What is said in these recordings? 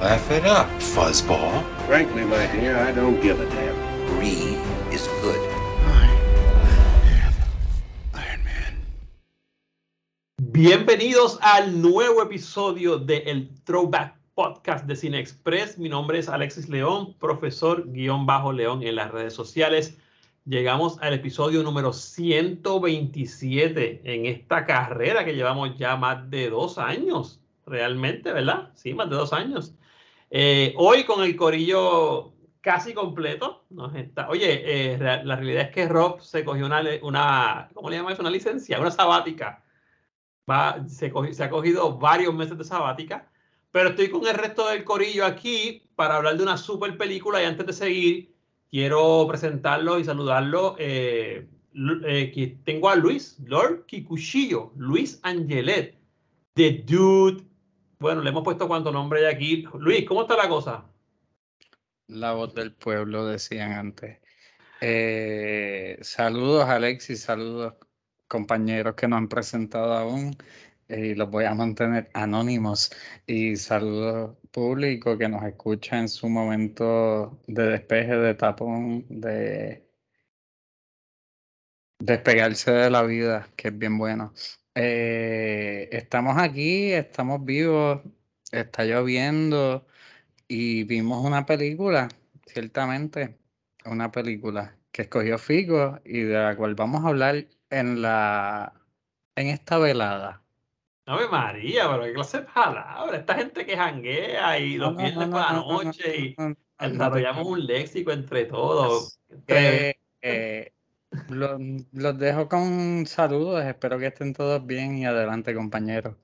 Laugh it up, fuzzball. Frankly, my dear, I don't give a damn. Brie is good. Iron Man. Bienvenidos al nuevo episodio de el Throwback Podcast de Cine Express. Mi nombre es Alexis León, profesor guion bajo León en las redes sociales. Llegamos al episodio número 127 en esta carrera que llevamos ya más de dos años, realmente, ¿verdad? Sí, más de dos años. Eh, hoy con el corillo casi completo. Nos está, oye, eh, la realidad es que Rob se cogió una, una ¿cómo le llaman eso? Una licencia, una sabática. Va, se, se ha cogido varios meses de sabática, pero estoy con el resto del corillo aquí para hablar de una super película y antes de seguir, quiero presentarlo y saludarlo. Eh, eh, tengo a Luis, Lord Kikuchillo, Luis Angelet, The Dude. Bueno, le hemos puesto cuánto nombre hay aquí. Luis, ¿cómo está la cosa? La voz del pueblo, decían antes. Eh, saludos, Alexis, saludos, compañeros que no han presentado aún. Y los voy a mantener anónimos. Y saludos público que nos escucha en su momento de despeje, de tapón, de despegarse de la vida, que es bien bueno. Eh, estamos aquí, estamos vivos, está lloviendo y vimos una película, ciertamente, una película que escogió Figo y de la cual vamos a hablar en la en esta velada. Ave María, pero qué clase de palabra. Esta gente que janguea y los No, no, viernes no, por la no, no, no, noche y no, no, no, desarrollamos un léxico entre todos. Eh, eh, los, dejo con saludos, espero que estén todos bien y adelante compañeros.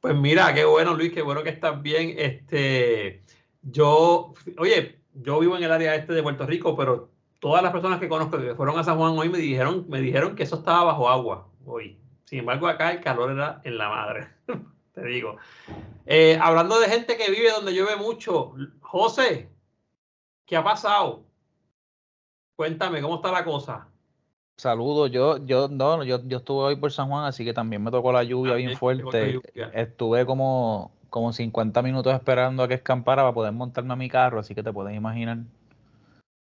Pues mira, qué bueno, Luis, qué bueno que estás bien. Este, yo, oye, yo vivo en el área este de Puerto Rico, pero todas las personas que conozco que fueron a San Juan hoy me dijeron, me dijeron que eso estaba bajo agua hoy. Sin embargo, acá el calor era en la madre, te digo. Eh, hablando de gente que vive donde llueve mucho, José, ¿qué ha pasado? Cuéntame, ¿cómo está la cosa? Saludos, yo, yo, no, yo, yo estuve hoy por San Juan, así que también me tocó la lluvia También bien fuerte. lluvia. Estuve como, como 50 minutos esperando a que escampara para poder montarme a mi carro, así que te puedes imaginar.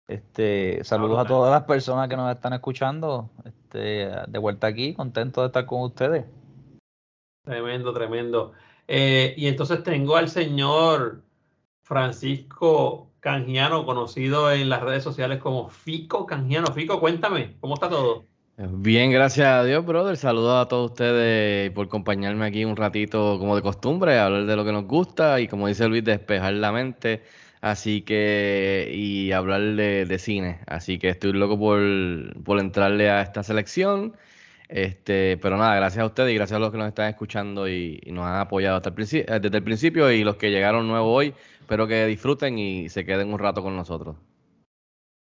Este, saludos a todas las personas que nos están escuchando. Este, de vuelta aquí, contento de estar con ustedes. Tremendo, tremendo. Eh, y entonces tengo al señor Francisco Canjiano, conocido en las redes sociales como Fico Canjiano. Fico, cuéntame, ¿cómo está todo? Bien, gracias a Dios, brother. Saludos a todos ustedes por acompañarme aquí un ratito, como de costumbre, hablar de lo que nos gusta y, como dice Luis, despejar la mente. Así que, y hablar de, de cine. Así que estoy loco por, por entrarle a esta selección. Este, pero nada, gracias a ustedes y gracias a los que nos están escuchando y, nos han apoyado hasta el principio, desde el principio y los que llegaron nuevos hoy. Espero que disfruten y se queden un rato con nosotros.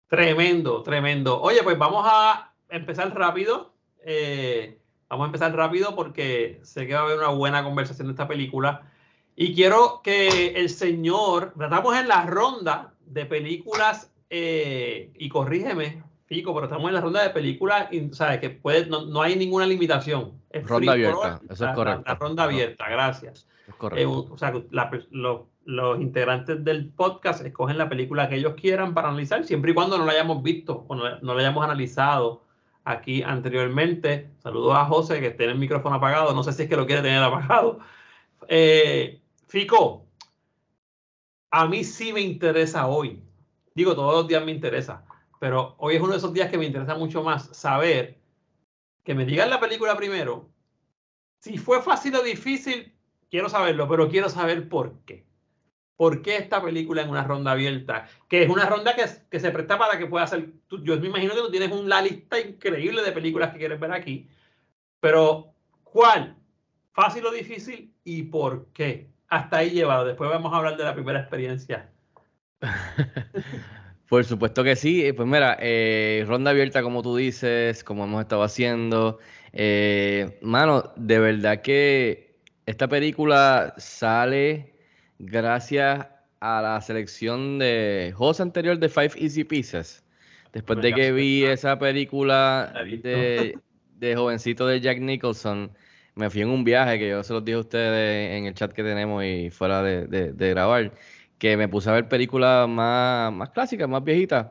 Tremendo, tremendo. Oye, pues vamos a empezar rápido. Eh, vamos a empezar rápido porque sé que va a haber una buena conversación de esta película. Y quiero que el señor, estamos en la ronda de películas, eh, y corrígeme, Fico, pero estamos en la ronda de películas, y, ¿sabes? Que puede, no, no hay ninguna limitación. Es Ronda abierta, eso es La- correcto. La, ronda abierta, gracias. Es Eh, correcto. o sea, la lo- los integrantes del podcast escogen la película que ellos quieran para analizar, siempre y cuando no la hayamos visto o no, no la hayamos analizado aquí anteriormente. Saludos a José, que tiene el micrófono apagado. No sé si es que lo quiere tener apagado. Eh, Fico, a mí sí me interesa hoy. Digo, todos los días me interesa, pero hoy es uno de esos días que me interesa mucho más saber que me digan la película primero. Si fue fácil o difícil, quiero saberlo, pero quiero saber por qué. ¿Por qué esta película en una ronda abierta? Que es una ronda que, se presta para que pueda ser. tú- yo me imagino que tú tienes una lista increíble de películas que quieres ver aquí. Pero, ¿cuál? ¿Fácil o difícil? ¿Y por qué? hasta ahí llevado. Después vamos a hablar de la primera experiencia. Por supuesto que sí. Pues mira, eh, ronda abierta como tú dices, como hemos estado haciendo. Eh, mano, de verdad que esta película sale gracias a la selección de juegos anterior de Five Easy Pieces. Después de que vi esa película de, de jovencito de Jack Nicholson, me fui en un viaje que yo se los dije a ustedes en el chat que tenemos y fuera de, de, de grabar que me puse a ver películas más, más clásicas, más viejitas.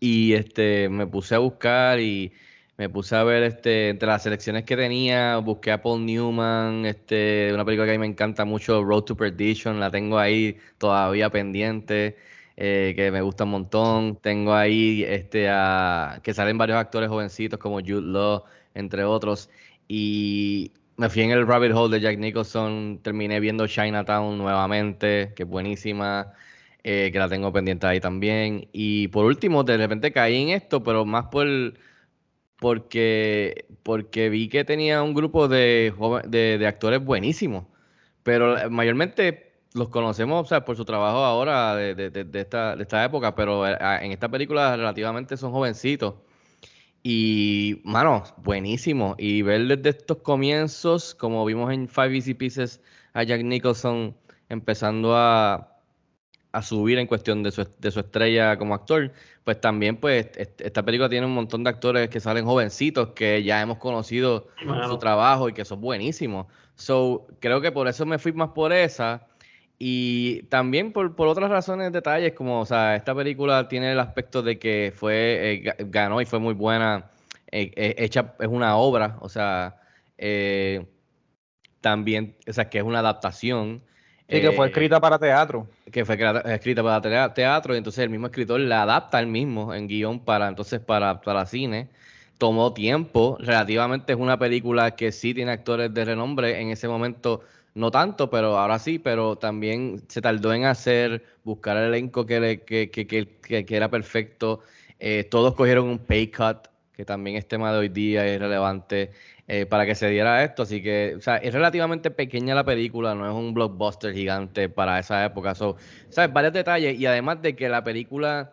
Y este, me puse a buscar y me puse a ver este, entre las selecciones que tenía, busqué a Paul Newman, este, una película que a mí me encanta mucho, Road to Perdition, la tengo ahí todavía pendiente, eh, que me gusta un montón. Tengo ahí este, a, que salen varios actores jovencitos como Jude Law, entre otros. Y me fui en el rabbit hole de Jack Nicholson, terminé viendo Chinatown nuevamente, que es buenísima, eh, que la tengo pendiente ahí también. Y por último, de repente caí en esto, pero más por porque, porque vi que tenía un grupo de, de, actores buenísimos, pero mayormente los conocemos por su trabajo ahora de, de, esta, de esta época, pero eh, en esta película relativamente son jovencitos. Y, mano, buenísimo. Y ver desde estos comienzos, como vimos en Five Easy Pieces, a Jack Nicholson empezando a, subir en cuestión de su, de su, estrella como actor, pues también pues esta película tiene un montón de actores que salen jovencitos que ya hemos conocido su trabajo y que son buenísimos. So, creo que por eso me fui más por esa. Y también por, por, otras razones, detalles, como, o sea, esta película tiene el aspecto de que fue, eh, ganó y fue muy buena, eh, eh, hecha, es una obra, o sea, también, o sea, que es una adaptación. Sí, que fue escrita para teatro. Que fue escrita para teatro, y entonces el mismo escritor la adapta el mismo en guion para, entonces, para, para cine. Tomó tiempo, relativamente es una película que sí tiene actores de renombre, en ese momento no tanto, pero ahora sí, pero también se tardó en hacer, buscar el elenco que, que, que, que, era perfecto. Eh, todos cogieron un pay cut, que también es tema de hoy día, es relevante eh, para que se diera esto. Así que, o sea, es relativamente pequeña la película, no es un blockbuster gigante para esa época. So, ¿sabes? Varios detalles y además de que la película...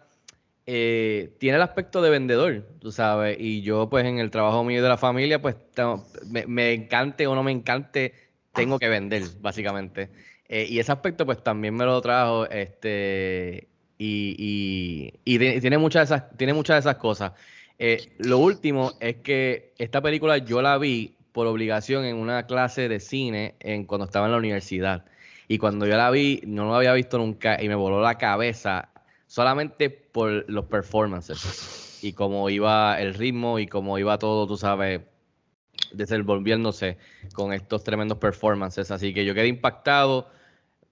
Eh, tiene el aspecto de vendedor, tú sabes, y yo pues en el trabajo mío de la familia, pues me encante o no me encante tengo que vender, básicamente. Eh, y ese aspecto, pues también me lo trajo, este, y, tiene, muchas de esas, tiene muchas de esas cosas. Eh, lo último es que esta película yo la vi por obligación en una clase de cine en, cuando estaba en la universidad. Y cuando yo la vi, no lo había visto nunca y me voló la cabeza solamente por los performances y cómo iba el ritmo y cómo iba todo, tú sabes, desenvolviéndose con estos tremendos performances. Así que yo quedé impactado.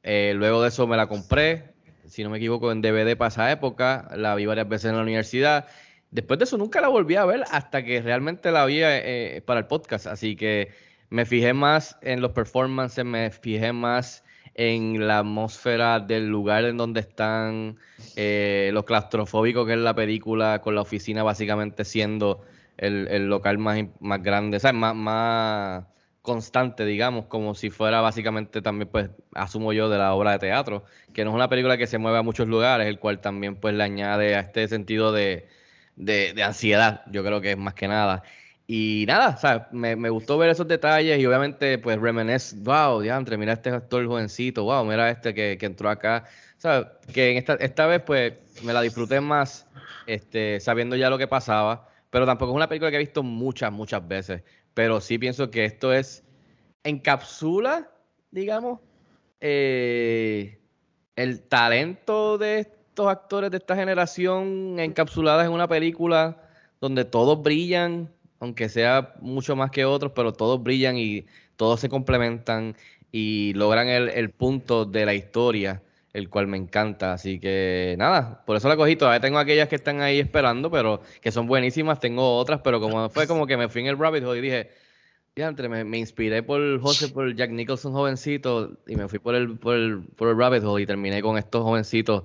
Eh, luego de eso me la compré, si no me equivoco, en DVD para esa época. La vi varias veces en la universidad. Después de eso nunca la volví a ver hasta que realmente la vi eh, para el podcast. Así que me fijé más en los performances, me fijé más en la atmósfera del lugar en donde están, eh, lo claustrofóbico que es la película, con la oficina básicamente siendo el, local más, más grande, sea, más, más constante, digamos, como si fuera básicamente también, pues, asumo yo, de la obra de teatro, que no es una película que se mueve a muchos lugares, el cual también, pues, le añade a este sentido de, de, ansiedad, yo creo que es más que nada. Y nada, sea, me, me, gustó ver esos detalles y obviamente, pues, remenés, wow, diantre, mira este actor jovencito, wow, mira este que, que entró acá. Sea, que en esta, esta vez, pues, me la disfruté más, este, sabiendo ya lo que pasaba pero tampoco es una película que he visto muchas, muchas veces. Pero sí pienso que esto es, encapsula, digamos, eh, el talento de estos actores de esta generación encapsuladas en una película donde todos brillan, aunque sea mucho más que otros, pero todos brillan y todos se complementan y logran el, el punto de la historia el cual me encanta. Así que nada, por eso la cogí. Todavía tengo aquellas que están ahí esperando, pero que son buenísimas. Tengo otras, pero como fue como que me fui en el rabbit hole y dije, diantre, me, me inspiré por José, por Jack Nicholson jovencito y me fui por el, por el, por el rabbit hole y terminé con estos jovencitos,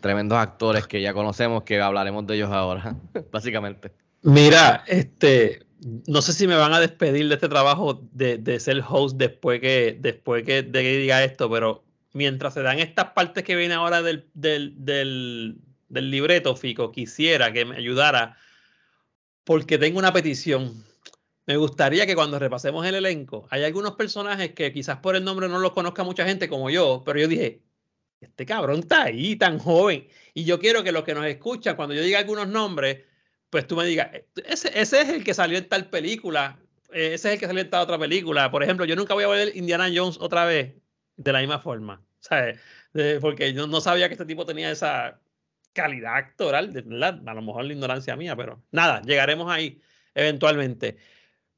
tremendos actores que ya conocemos, que hablaremos de ellos ahora, básicamente. Mira, este, no sé si me van a despedir de este trabajo de, de ser host después que, después de que diga esto, pero mientras se dan estas partes que vienen ahora del, del, del, libreto, Fico, quisiera que me ayudara porque tengo una petición. Me gustaría que cuando repasemos el elenco, hay algunos personajes que quizás por el nombre no los conozca mucha gente como yo, pero yo dije, este cabrón está ahí, tan joven. Y yo quiero que los que nos escuchan, cuando yo diga algunos nombres, pues tú me digas, ese, ese es el que salió en tal película, eh, ese es el que salió en tal otra película. Por ejemplo, yo nunca voy a ver Indiana Jones otra vez de la misma forma, porque yo no sabía que este tipo tenía esa calidad actoral, verdad, a lo mejor la ignorancia mía, pero nada, llegaremos ahí eventualmente.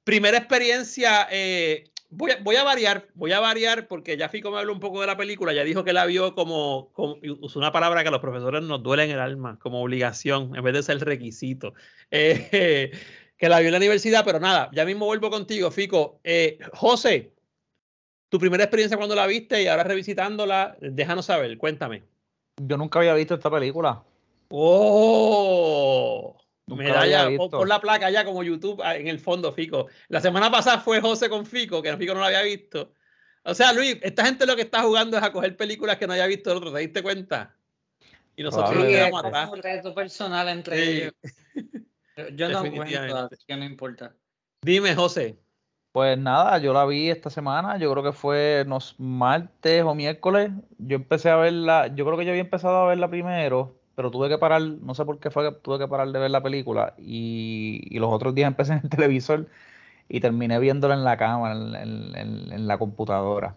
Primera experiencia, eh, voy, a, voy a variar, voy a variar porque ya Fico me habló un poco de la película, ya dijo que la vio como, como usó una palabra que a los profesores nos duele en el alma, como obligación, en vez de ser requisito, Eh, que la vio en la universidad, pero nada, ya mismo vuelvo contigo, Fico. Eh, José, tu primera experiencia cuando la viste y ahora revisitándola, déjanos saber, cuéntame. Yo nunca había visto esta película. ¡Oh! Nunca Medalla, pon la placa ya como YouTube ah, en el fondo, Fico. La semana pasada fue José con Fico, que Fico no la había visto. O sea, Luis, esta gente lo que está jugando es a coger películas que no haya visto el otro, ¿te diste cuenta? Y nosotros. Sí, es quedamos atrás. un reto personal entre Sí. ellos. Yo- no cuento, así que no importa. Dime, José. Pues nada, yo la vi esta semana, yo creo que fue no, s- martes o miércoles. Yo empecé a verla, yo creo que yo había empezado a verla primero, pero tuve que parar, no sé por qué fue que tuve que parar de ver la película. Y, y los otros días empecé en el televisor y terminé viéndola en la cama, en, en- en- en la computadora.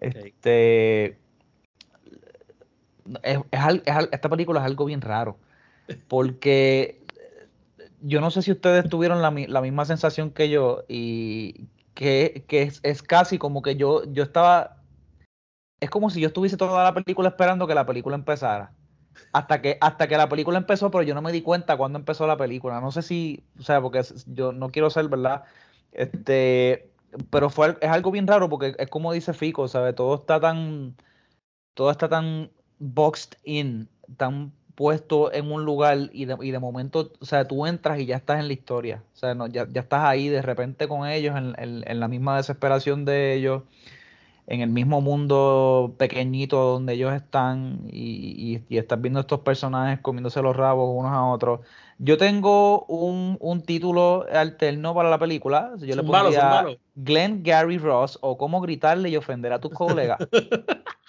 Este, es, es es al- esta película es algo bien raro, porque yo no sé si ustedes tuvieron la, la misma sensación que yo y que, que es, es casi como que yo, yo estaba, es como si yo estuviese toda la película esperando que la película empezara. Hasta que, hasta que la película empezó, pero yo no me di cuenta cuando empezó la película. No sé si, o sea, porque yo no quiero ser, ¿verdad? Este, pero fue, es algo bien raro porque es como dice Fico, ¿sabes? Todo está tan, todo está tan boxed in, tan puesto en un lugar y de, y de momento, o sea, tú entras y ya estás en la historia, o sea, no, ya, ya estás ahí de repente con ellos, en, en- en la misma desesperación de ellos, en el mismo mundo pequeñito donde ellos están y, y- y estás viendo estos personajes comiéndose los rabos unos a otros. Yo tengo un, un título alterno para la película, yo le pondría zúmbalo. Glenn Gary Ross o cómo gritarle y ofender a tus colegas.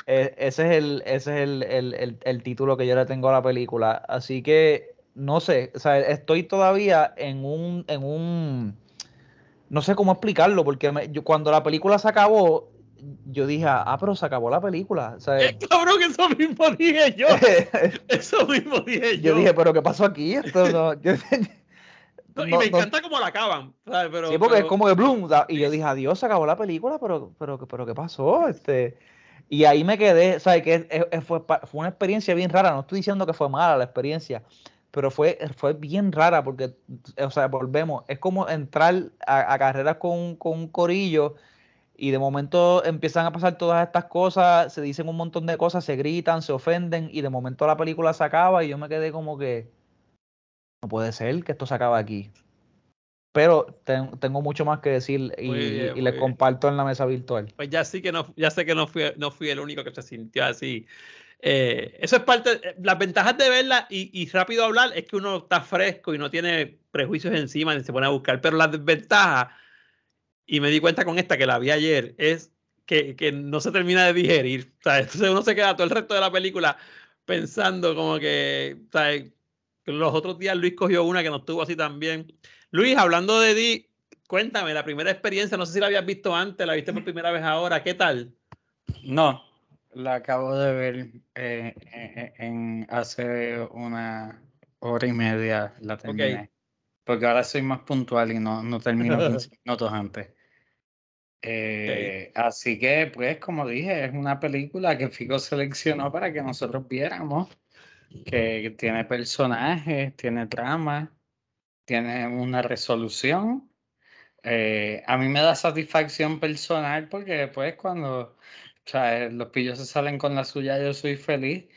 Eh, ese es el, ese es el, el- el- el título que yo le tengo a la película. Así que no sé, o sea, estoy todavía en un, en un, no sé cómo explicarlo, porque me- yo, cuando la película se acabó, yo dije, ah, pero se acabó la película. O sea, Eh, cabrón, eso mismo dije yo. Eso mismo dije yo. yo dije, pero ¿qué pasó aquí? Esto no- yo- No, y no- me no- encanta cómo la acaban. ¿sabes? Pero, sí, porque pero- es como de Bloom. Y yo dije, adiós, se acabó la película, pero, pero, pero ¿qué pasó? Este, y ahí me quedé, ¿sabes? Que fue, fue una experiencia bien rara. No estoy diciendo que fue mala la experiencia, pero fue, fue bien rara porque, o sea, volvemos. Es como entrar a, carreras con, con un corillo y de momento empiezan a pasar todas estas cosas, se dicen un montón de cosas, se gritan, se ofenden y de momento la película se acaba y yo me quedé como que no puede ser que esto se acabe aquí. Pero ten- tengo mucho más que decir y, bien, y bien. comparto en la mesa virtual. Pues ya sí que no, ya sé que no fui, no fui el único que se sintió así. Eh, eso es parte, eh, las ventajas de verla y, y rápido hablar es que uno está fresco y no tiene prejuicios encima ni se pone a buscar, pero la desventaja, y me di cuenta con esta que la vi ayer, es que, que no se termina de digerir. O sea, entonces uno se queda todo el resto de la película pensando como que, o sea, los otros días Luis cogió una que no estuvo así también. Luis, hablando de ti, cuéntame, la primera experiencia, no sé si la habías visto antes, la viste por primera vez ahora, ¿qué tal? No, la acabo de ver eh, en hace una hora y media la terminé. Porque ahora soy más puntual y no, no termino 15 minutos antes. Eh, Así que, pues, como dije, es una película que Fico seleccionó para que nosotros viéramos, que tiene personajes, tiene trama, tiene una resolución. Eh, a mí me da satisfacción personal porque después cuando o sea, los pillos se salen con la suya, yo soy feliz,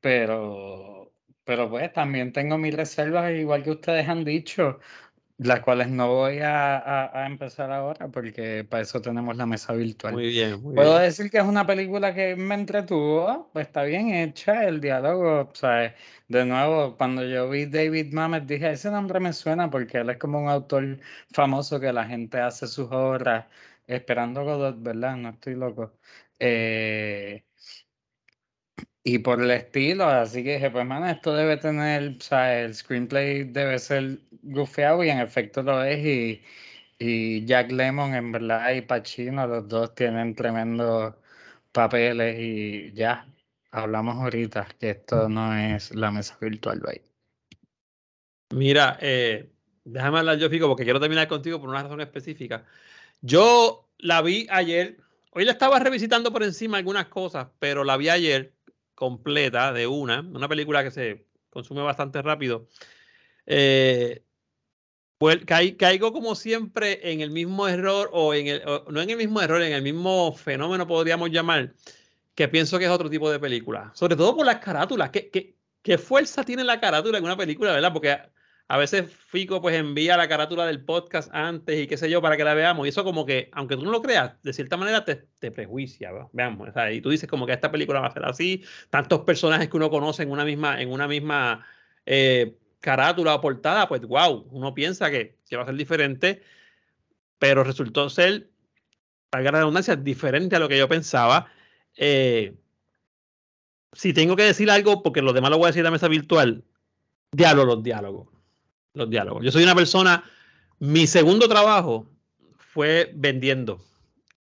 pero, pero pues también tengo mis reservas, igual que ustedes han dicho. Las cuales no voy a, a- a empezar ahora porque para eso tenemos la mesa virtual. Muy bien, muy Puedo bien. decir que es una película que me entretuvo, pues está bien hecha, el diálogo, ¿sabes? De nuevo, cuando yo vi David Mamet dije, ese nombre me suena porque él es como un autor famoso que la gente hace sus obras esperando Godot, ¿verdad? No estoy loco. Eh, y por el estilo, así que dije, pues man, esto debe tener, o sea, el screenplay debe ser gufeado y en efecto lo es y, y Jack Lemmon en verdad y Pacino, los dos tienen tremendos papeles y ya, hablamos ahorita que esto no es la mesa virtual, bye. Mira, eh, déjame hablar yo, Fico, porque quiero terminar contigo por una razón específica. Yo la vi ayer, hoy la estaba revisitando por encima algunas cosas, pero la vi ayer completa de una, una película que se consume bastante rápido. Eh, pues, cai- caigo como siempre en el mismo error, o en el, no en el mismo error, en el mismo fenómeno podríamos llamar, que pienso que es otro tipo de película. Sobre todo por las carátulas. ¿Qué, qué, qué fuerza tiene la carátula en una película, verdad? Porque a, veces Fico pues envía la carátula del podcast antes y qué sé yo para que la veamos. Y eso como que, aunque tú no lo creas, de cierta manera te, te prejuicia. Veamos. y tú dices como que esta película va a ser así. Tantos personajes que uno conoce en una misma, en una misma eh, carátula o portada, pues wow, uno piensa que, que va a ser diferente, pero resultó ser, valga la redundancia, diferente a lo que yo pensaba. Eh, si tengo que decir algo, porque lo demás lo voy a decir en la mesa virtual, diálogo, los diálogos. Los diálogos. Yo soy una persona, mi segundo trabajo fue vendiendo.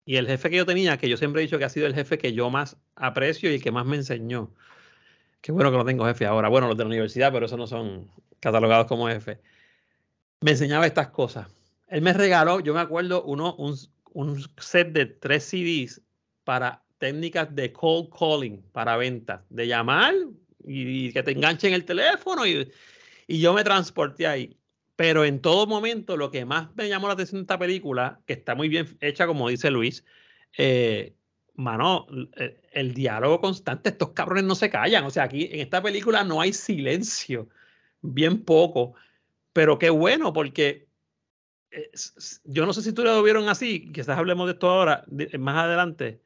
Y el jefe que yo tenía, que yo siempre he dicho que ha sido el jefe que yo más aprecio y el que más me enseñó. Qué bueno que no tengo jefe ahora. Bueno, los de la universidad, pero esos no son catalogados como jefe. Me enseñaba estas cosas. Él me regaló, yo me acuerdo, uno, un, un set de tres CDs para técnicas de cold calling, para ventas, de llamar y, y que te enganchen el teléfono y, y yo me transporté ahí. Pero en todo momento, lo que más me llamó la atención de esta película, que está muy bien hecha, como dice Luis, eh, mano, el, el diálogo constante, estos cabrones no se callan. O sea, aquí en esta película no hay silencio, bien poco. Pero qué bueno, porque eh, yo no sé si tú lo vieron así, quizás hablemos de esto ahora, más adelante.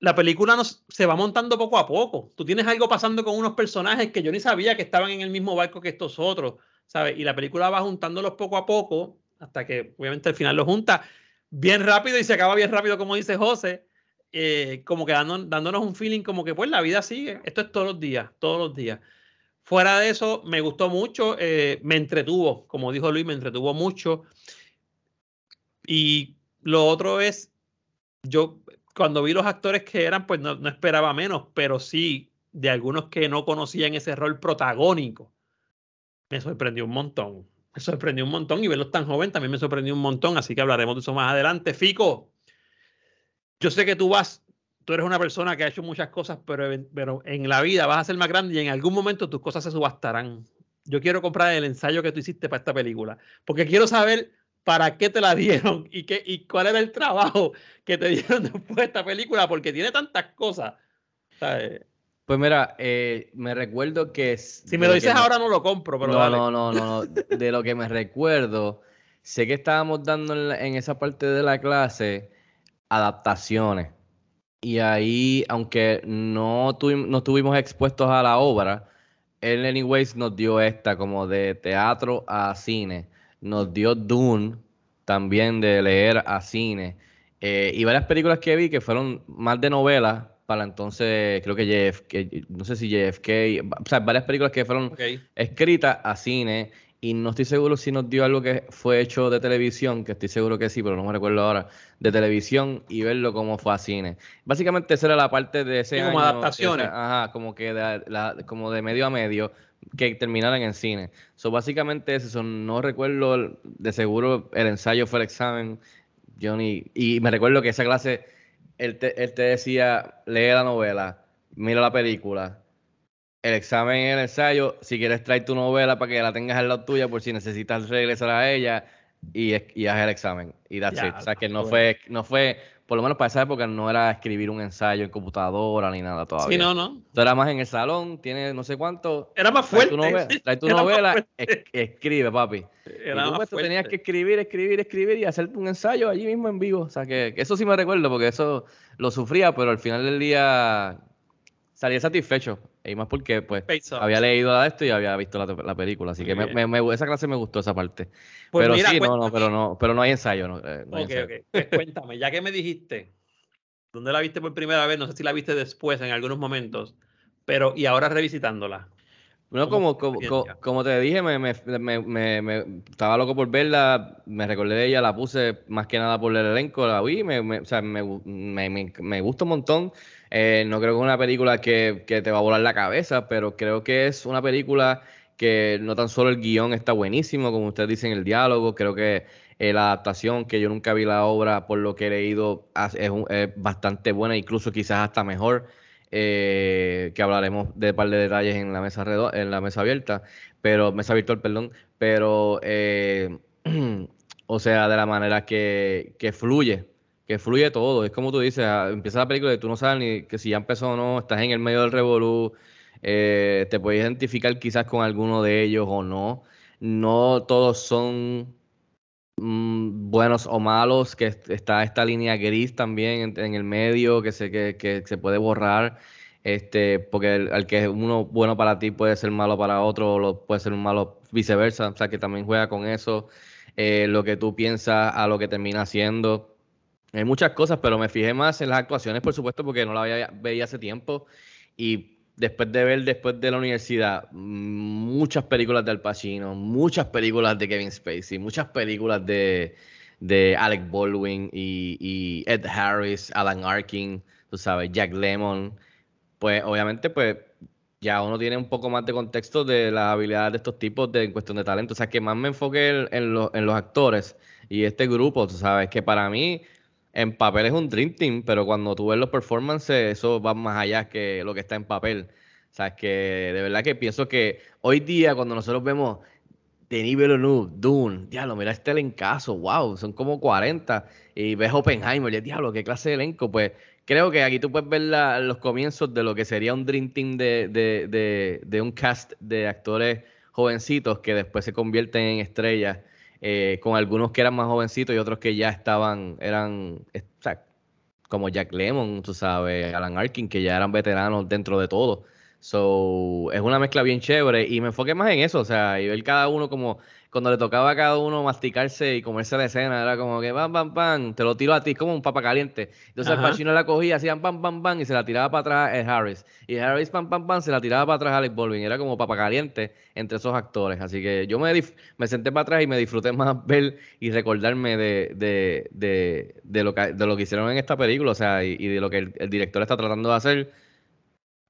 La película nos, se va montando poco a poco. Tú tienes algo pasando con unos personajes que yo ni sabía que estaban en el mismo barco que estos otros, ¿sabes? Y la película va juntándolos poco a poco hasta que obviamente al final los junta bien rápido y se acaba bien rápido, como dice José, eh, como que dando- dándonos un feeling como que pues la vida sigue. Esto es todos los días, todos los días. Fuera de eso, me gustó mucho, eh, me entretuvo, como dijo Luis, me entretuvo mucho. Y lo otro es, yo cuando vi los actores que eran, pues no, no esperaba menos, pero sí de algunos que no conocían ese rol protagónico. Me sorprendió un montón. Me sorprendió un montón y verlos tan joven también me sorprendió un montón, así que hablaremos de eso más adelante. Fico, yo sé que tú vas, tú eres una persona que ha hecho muchas cosas, pero, pero en la vida vas a ser más grande y en algún momento tus cosas se subastarán. Yo quiero comprar el ensayo que tú hiciste para esta película, porque quiero saber para qué te la dieron y, qué, y cuál era el trabajo que te dieron después de esta película, porque tiene tantas cosas. ¿sabes? Pues mira, eh, me recuerdo que... Si me lo dices ahora no lo compro, pero no, dale. no, no, no. De lo que me recuerdo, sé que estábamos dando en, la- en esa parte de la clase adaptaciones. Y ahí, aunque no, tuvim- no estuvimos expuestos a la obra, él anyways nos dio esta como de teatro a cine. Nos dio Dune también de leer a cine. Eh, y varias películas que vi que fueron más de novelas para entonces, creo que JFK, no sé si JFK, o sea, varias películas que fueron Ok. escrita a cine y no estoy seguro si nos dio algo que fue hecho de televisión, que estoy seguro que sí, pero no me recuerdo ahora, de televisión y verlo como fue a cine. Básicamente esa era la parte de ese Sí, como adaptaciones. esa- ajá, como que de, la- como de medio a medio que terminaran en cine. So, básicamente eso, so, no recuerdo, de seguro el ensayo fue el examen, ni, y me recuerdo que esa clase, él te, él te decía, lee la novela, mira la película, el examen el ensayo, si quieres traer tu novela para que la tengas al lado tuya por si necesitas regresar a ella y, y haz el examen. Y that's Ya, it. O sea que no bueno. fue, no fue por lo menos para esa época no era escribir un ensayo en computadora ni nada todavía. Sí, no, no. Entonces era más en el salón, tiene no sé cuánto. Era más trae fuerte. tu novela, trae tu novela, fuerte. es- escribe, papi. Era y tú, más pues, tú tenías fuerte. que escribir, escribir, escribir y hacer un ensayo allí mismo en vivo. O sea, que, que eso sí me recuerdo porque eso lo sufría, pero al final del día salía satisfecho. Y más porque, pues, había leído esto y había visto la, la película. Así que me- me- me- esa clase me gustó, esa parte. Pues pero mira, sí, no, no, pero no, pero no hay ensayo. No, eh, no hay Ok, ensayo. ok. Pues cuéntame, ya que me dijiste, ¿dónde la viste por primera vez? No sé si la viste después en algunos momentos, pero y ahora revisitándola. No, ¿Cómo como, como, como te dije, me, me- me- me- estaba loco por verla, me recordé de ella, la puse más que nada por el elenco, la vi, me, o sea, me, gu- me, me- me gusta un montón. Eh, no creo que es una película que, que te va a volar la cabeza, pero creo que es una película que no tan solo el guion está buenísimo, como ustedes dicen, el diálogo, creo que eh, la adaptación, que yo nunca vi la obra, por lo que he leído, es bastante buena, incluso quizás hasta mejor eh, que hablaremos de un par de detalles en la mesa redo- en la mesa abierta, pero mesa virtual, perdón, pero eh, o sea, de la manera que, que fluye, que fluye todo, es como tú dices, ah, empieza la película y tú no sabes ni que si ya empezó o no, estás en el medio del revolú, eh, te puedes identificar quizás con alguno de ellos o no, no todos son mm, buenos o malos, que est- está esta línea gris también en, el medio que se, que, que se puede borrar, este, porque el, al que es uno bueno para ti puede ser malo para otro, lo, puede ser un malo viceversa, o sea que también juega con eso, eh, lo que tú piensas a lo que termina siendo. Hay muchas cosas, pero me fijé más en las actuaciones, por supuesto, porque no la veía, veía hace tiempo. Y después de ver, después de la universidad, muchas películas de Al Pacino, muchas películas de Kevin Spacey, muchas películas de, de Alec Baldwin y, Ed Harris, Alan Arkin, tú sabes, Jack Lemmon. Pues obviamente, pues ya uno tiene un poco más de contexto de las habilidades de estos tipos de, en cuestión de talento. O sea, que más me enfoqué en, en los- en los actores y este grupo, tú sabes, que para mí en papel es un Dream Team, pero cuando tú ves los performances, eso va más allá que lo que está en papel. O sea, es que de verdad que pienso que hoy día, cuando nosotros vemos Denis Villeneuve, Dune, diablo, mira este elencazo, wow, son como 40. Y ves Oppenheimer, y diablo, qué clase de elenco. Pues creo que aquí tú puedes ver los comienzos de lo que sería un Dream Team de, de, de, de un cast de actores jovencitos que después se convierten en estrellas, eh, con algunos que eran más jovencitos y otros que ya estaban, eran, como Jack Lemmon, tú sabes, Alan Arkin, que ya eran veteranos dentro de todo. So, es una mezcla bien chévere y me enfoqué más en eso, o sea, y ver cada uno como cuando le tocaba a cada uno masticarse y comerse la escena, era como que pam, pam, pam, te lo tiro a ti, como un papa caliente. Entonces Ajá. el Pacino la cogía, hacían pam, pam, pam, y se la tiraba para atrás Ed Harris. Y Harris, pam, pam, pam, se la tiraba para atrás Alec Baldwin. Era como papa caliente entre esos actores. Así que yo me, me senté para atrás y me disfruté más ver y recordarme de, de, de, de lo, que, de lo que hicieron en esta película, o sea, y, y de lo que el, el director está tratando de hacer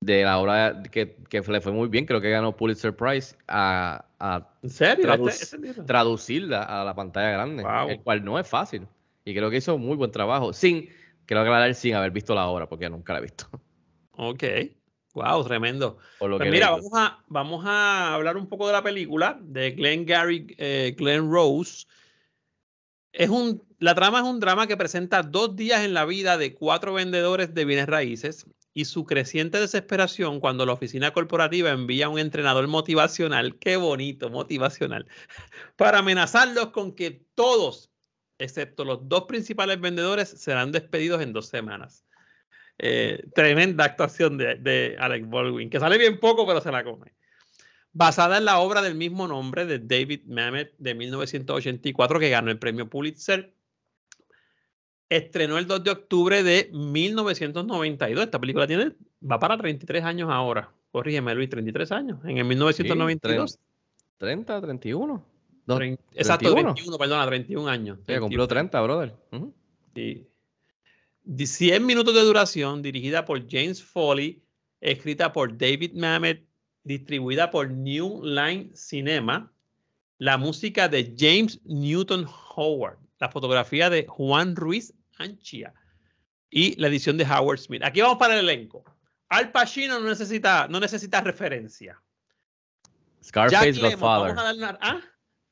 de la obra que, que le fue muy bien, creo que ganó Pulitzer Prize a, a ¿Este- este traducirla a la pantalla grande, Wow. el cual no es fácil. Y creo que hizo muy buen trabajo, sin, quiero aclarar, sin haber visto la obra, porque nunca la he visto. Ok. Wow, tremendo. Lo Pues mira, vamos a, vamos a hablar un poco de la película de Glenn Gary, eh, Glenn Rose. Es un, la trama es un drama que presenta dos días en la vida de cuatro vendedores de bienes raíces y su creciente desesperación cuando la oficina corporativa envía a un entrenador motivacional, qué bonito, motivacional, para amenazarlos con que todos, excepto los dos principales vendedores, serán despedidos en dos semanas. Eh, tremenda actuación de, de Alec Baldwin, que sale bien poco, pero se la come. Basada en la obra del mismo nombre de David Mamet de 1984, que ganó el premio Pulitzer. Estrenó el 2 de octubre de 1992. Esta película tiene, va para 33 años ahora. Corrígeme, Luis, 33 años. En el 1992. 30, 31. No, Trein- Exacto, 31. 31, perdona, 31 años. Sí, cumplió 31. 30, brother. Ujú. Sí. Di- 100 minutos de duración, dirigida por James Foley, escrita por David Mamet, distribuida por New Line Cinema, la música de James Newton Howard, la fotografía de Juan Ruiz Anchia y la edición de Howard Smith. Aquí vamos para el elenco. Al Pacino no necesita, no necesita referencia. Scarface, Jack Godfather. vamos a ¿ah?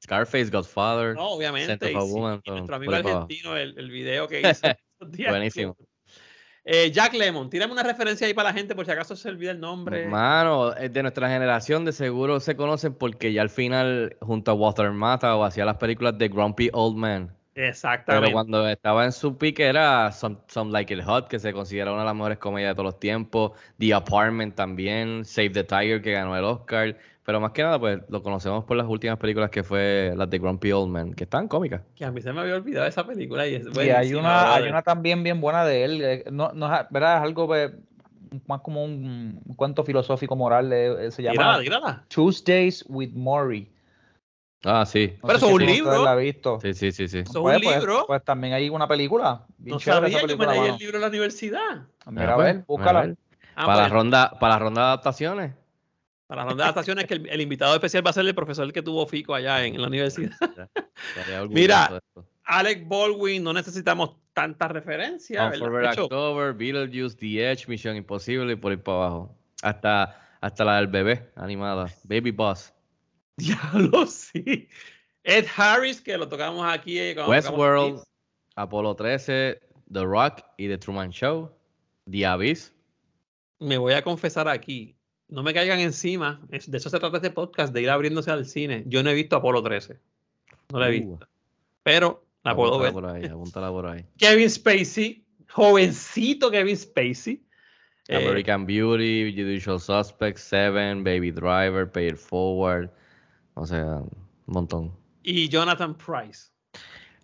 Scarface, Godfather. No, obviamente. Y sí, Woman, nuestro amigo argentino, el, el video que hizo Buenísimo. Eh, Jack Lemon, tírame una referencia ahí para la gente por si acaso se olvida el nombre. Mano, eh, de nuestra generación de seguro se conocen porque ya al final, junto a Walter Mata o hacía las películas de Grumpy Old Man. Exactamente. Pero cuando estaba en su pique era Some, Some Like It Hot, que se considera una de las mejores comedias de todos los tiempos. The Apartment también. Save the Tiger, que ganó el Oscar. Pero más que nada, pues lo conocemos por las últimas películas que fue las de Grumpy Old Man, que están cómicas. Que a mí se me había olvidado esa película. Y, es y hay una, hay una también bien buena de él. eh, No, ¿verdad? Es algo pues, más como un, un cuento filosófico moral. eh, Se llama Tírala, tírala. Tuesdays with Maury. Ah, sí. No Pero eso es si un libro. la visto. Sí, sí, sí, sí. Eso es Pues, un pues- libro. Pues, también hay una película. No sabía, yo me película, leí mano. el libro en la universidad. Mira, Ah, a pues, ver, búscala. a ver. Ah, para, la pues, ronda, para la ronda de adaptaciones. para la ronda de adaptaciones, que el, el invitado especial va a ser el profesor que tuvo Fico allá en, la universidad. Mira. Alec Baldwin, no necesitamos tantas referencias. Hecho, October, Beetlejuice, The Edge, Misión Imposible y por ir para abajo. Hasta, hasta la del bebé animada, Baby Boss. Diablo, sí. Ed Harris, que lo tocamos aquí. eh, Westworld. Apolo 13, The Rock y The Truman Show, The Abyss. Me voy a confesar aquí. No me caigan encima. De eso se trata este podcast, de ir abriéndose al cine. Yo no he visto Apolo 13. No la he Uh, visto. Pero la puedo ver. por ahí, apúntala por ahí. Kevin Spacey, jovencito Kevin Spacey. Eh, American Beauty, Judicial Suspects, Seven, Baby Driver, Pay It Forward. O sea, un montón. y Jonathan Price.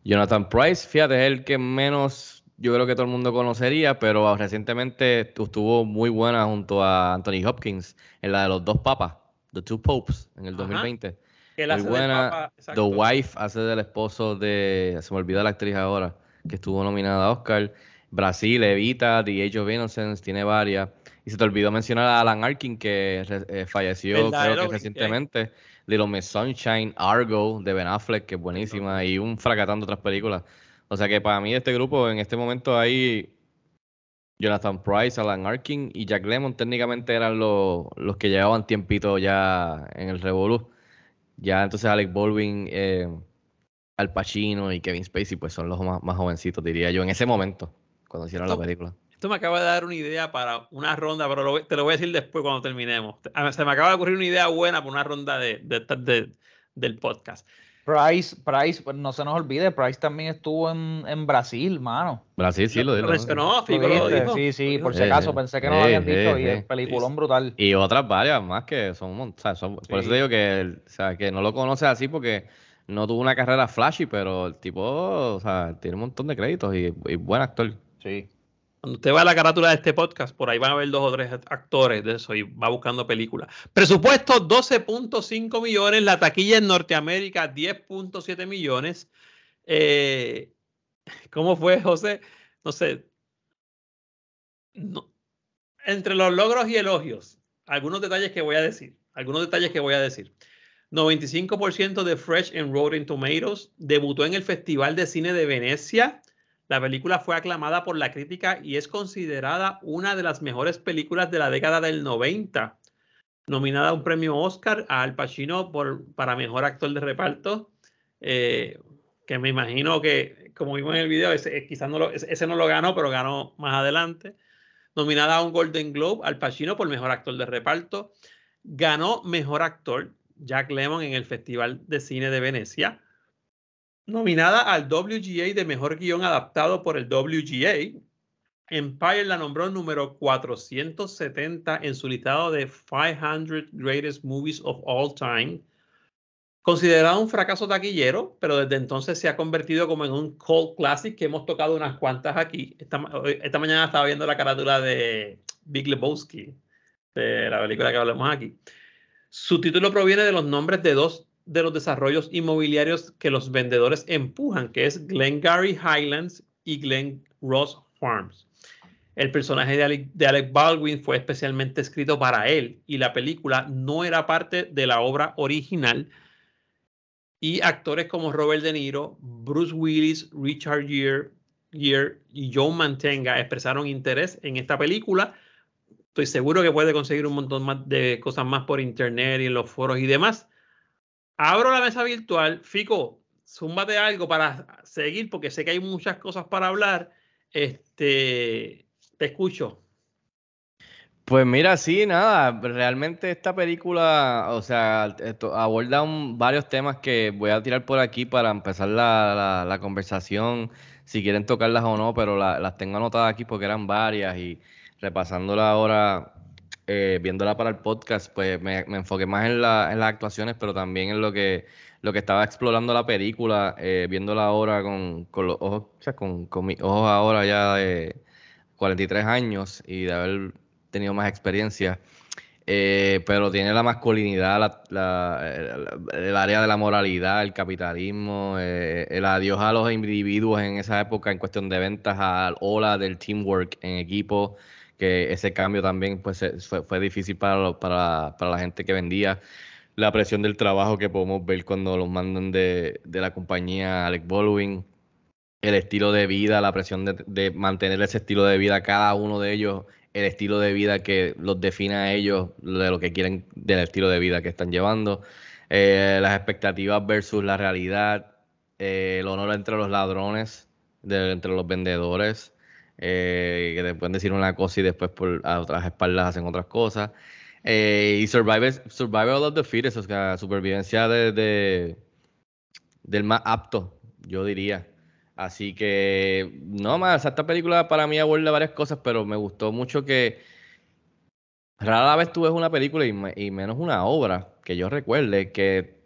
Jonathan Price, fíjate, es el que menos yo creo que todo el mundo conocería, pero recientemente estuvo muy buena junto a Anthony Hopkins en la de los dos papas, The Two Popes, en el Ajá. 2020. Él Muy hace buena. papa, The. Wife hace del esposo de. Se me olvida la actriz ahora, que estuvo nominada a Oscar. Brasil, Evita, The Age of Innocence, tiene varias. Y se te olvidó mencionar a Alan Arkin, que eh, falleció creo que recientemente. Little Miss Sunshine, Argo, de Ben Affleck, que es buenísima, y un fracatán de otras películas. O sea que para mí de este grupo, en este momento hay Jonathan Price, Alan Arkin y Jack Lemmon técnicamente eran los, los que llevaban tiempito ya en el Revolú. Ya entonces Alec Baldwin, eh, Al Pacino y Kevin Spacey pues son los más, más jovencitos, diría yo, en ese momento, cuando hicieron la película. Esto me acaba de dar una idea para una ronda, pero lo te lo voy a decir después cuando terminemos. Te- a- Se me acaba de ocurrir una idea buena para una ronda de, de- de- del podcast. Price, Price, pues no se nos olvide, Price también estuvo en, en Brasil, mano. Brasil sí lo, Lo lo- mencionó, ¿Lo Fico lo viste? dijo. Sí, Lo sí, dijo. por si acaso, eh, pensé que no lo habían dicho y es eh. peliculón brutal. Y otras varias más que son, un o sea, son- por eso Sí. te digo que, o sea, que no lo conoces así porque no tuvo una carrera flashy, pero el tipo, o sea, tiene un montón de créditos y, y buen actor. Sí. Cuando usted va a la carátula de este podcast, por ahí van a ver dos o tres actores de eso y va buscando películas. Presupuesto 12.5 millones, la taquilla en Norteamérica 10.7 millones. Eh, ¿Cómo fue, José? No sé. Entre los logros y elogios, algunos detalles que voy a decir. Algunos detalles que voy a decir. 95% de Fresh en Rotten Tomatoes. Debutó en el Festival de Cine de Venecia. La película fue aclamada por la crítica y es considerada una de las mejores películas de la década del 90. Nominada a un premio Oscar a Al Pacino por, para mejor actor de reparto, eh, que me imagino que, como vimos en el video, ese, quizás no lo, ese no lo ganó, pero ganó más adelante. Nominada a un Golden Globe, Al Pacino por mejor actor de reparto. Ganó mejor actor Jack Lemmon en el Festival de Cine de Venecia nominada al WGA de Mejor Guión Adaptado por el WGA. Empire la nombró número 470 en su listado de 500 Greatest Movies of All Time. Considerado un fracaso taquillero, pero desde entonces se ha convertido como en un cult classic que hemos tocado unas cuantas aquí. Esta, esta mañana estaba viendo la carátula de Big Lebowski, de la película que hablamos aquí. Su título proviene de los nombres de dos de los desarrollos inmobiliarios que los vendedores empujan, que es Glengarry Highlands y Glen Ross Farms. El personaje de Alec, de Baldwin fue especialmente escrito para él y la película no era parte de la obra original. Y actores como Robert De Niro, Bruce Willis, Richard Gere, y Joe Mantenga expresaron interés en esta película. Estoy seguro que puede conseguir un montón más de cosas más por internet y en los foros y demás. Abro la mesa virtual. Fico, zúmbate algo para seguir porque sé que hay muchas cosas para hablar. Este, te escucho. Pues mira, sí, nada, realmente esta película, o sea, esto aborda varios temas que voy a tirar por aquí para empezar la, conversación, si quieren tocarlas o no, pero la- las tengo anotadas aquí porque eran varias y repasándola ahora, eh, viéndola para el podcast, pues me, me enfoqué más en, la- en las actuaciones, pero también en lo que, lo que estaba explorando la película, eh, viéndola ahora con, con los ojos, o sea, con, con mis ojos ahora ya de 43 años y de haber tenido más experiencia. Eh, pero tiene la masculinidad, la- la- el, área de la moralidad, el capitalismo, eh, el adiós a los individuos en esa época en cuestión de ventas, al ola del teamwork en equipo, que ese cambio también pues, fue, fue difícil para, lo- para, para la gente que vendía. La presión del trabajo que podemos ver cuando los mandan de, de la compañía Alec Baldwin, el estilo de vida, la presión de, mantener ese estilo de vida, cada uno de ellos, el estilo de vida que los define a ellos, de lo que quieren, del estilo de vida que están llevando, eh, las expectativas versus la realidad, eh, el honor entre los ladrones, de- entre los vendedores, eh, que te pueden decir una cosa y después a otras espaldas hacen otras cosas. Eh, y survival, survival of the fittest, o sea, supervivencia de, de- del más apto, yo diría. Así que, no más, esta película para mí aborda varias cosas, pero me gustó mucho que rara vez tú ves una película y, y menos una obra que yo recuerde que,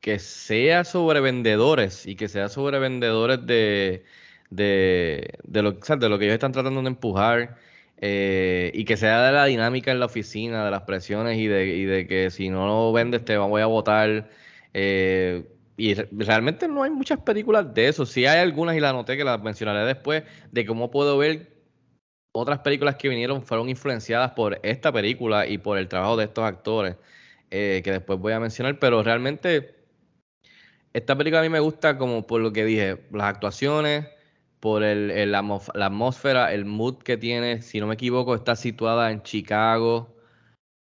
que sea sobre vendedores y que sea sobre vendedores de, de, de lo, de lo que ellos están tratando de empujar eh, y que sea de la dinámica en la oficina, de las presiones y de, y de que si no lo vendes te voy a votar. eh, y re- realmente no hay muchas películas de eso. Sí hay algunas y las anoté que las mencionaré después, de cómo puedo ver otras películas que vinieron fueron influenciadas por esta película y por el trabajo de estos actores, eh, que después voy a mencionar, pero realmente esta película a mí me gusta como por lo que dije, las actuaciones, por el, el la atmósfera, el mood que tiene, si no me equivoco, está situada en Chicago,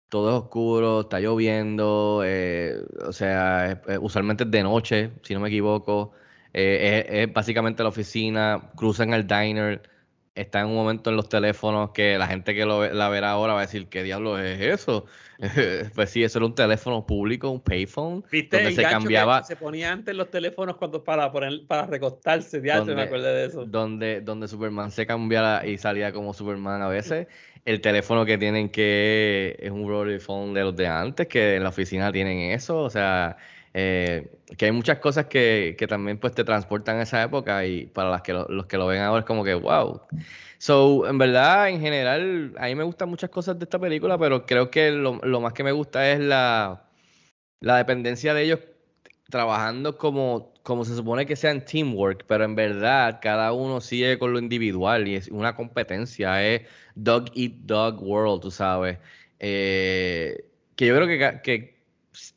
todo es oscuro, está lloviendo, eh, o sea, usualmente es de noche, si no me equivoco, eh, es, es básicamente la oficina, cruzan el diner, está en un momento en los teléfonos que la gente que lo, la verá ahora va a decir, ¿qué diablos es eso? pues sí, eso era un teléfono público, un payphone, ¿Viste donde el se cambiaba... que se ponía antes los teléfonos cuando para poner, para recostarse? Ya se me donde, acuerdo de eso. donde, donde Superman se cambiara y salía como Superman a veces. El teléfono que tienen que es un rotary phone de los de antes, que en la oficina tienen eso. O sea, eh, que hay muchas cosas que, que también pues te transportan a esa época y para las que lo- los que lo ven ahora es como que wow. So, en verdad, en general, a mí me gustan muchas cosas de esta película, pero creo que lo, lo más que me gusta es la, la dependencia de ellos trabajando como, como se supone que sea en teamwork, pero en verdad cada uno sigue con lo individual y es una competencia, es dog eat dog world, tú sabes. Eh, que yo creo que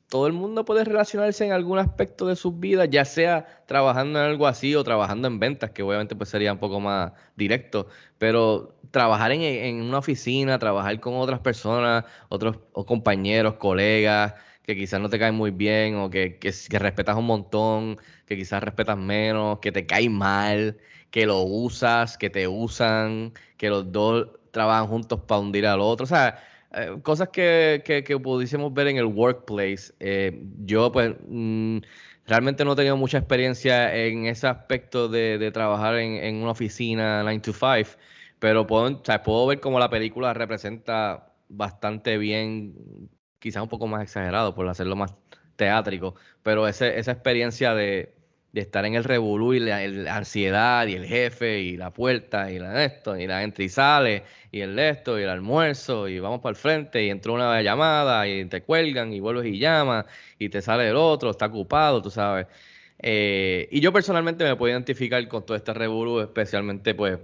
todo el mundo puede relacionarse en algún aspecto de sus vidas, ya sea trabajando en algo así o trabajando en ventas, que obviamente pues sería un poco más directo, pero trabajar en, en una oficina, trabajar con otras personas, otros o compañeros, colegas, que quizás no te caen muy bien o que, que, que respetas un montón, que quizás respetas menos, que te caen mal, que lo usas, que te usan, que los dos trabajan juntos para hundir al otro. O sea, eh, cosas que, que, pudiésemos ver en el workplace. Eh, yo, pues, mm, realmente no he tenido mucha experiencia en ese aspecto de, de trabajar en, en una oficina 9 to 5, pero puedo, o sea, puedo ver cómo la película representa bastante bien, quizás un poco más exagerado por hacerlo más teátrico, pero ese, esa experiencia de, de estar en el revolú y la, ansiedad y el jefe y la puerta y la esto y la entra y sale y el esto y el almuerzo y vamos para el frente y entró una llamada y te cuelgan y vuelves y llamas y te sale el otro, está ocupado, tú sabes. Eh, y yo personalmente me puedo identificar con todo este revolú, especialmente pues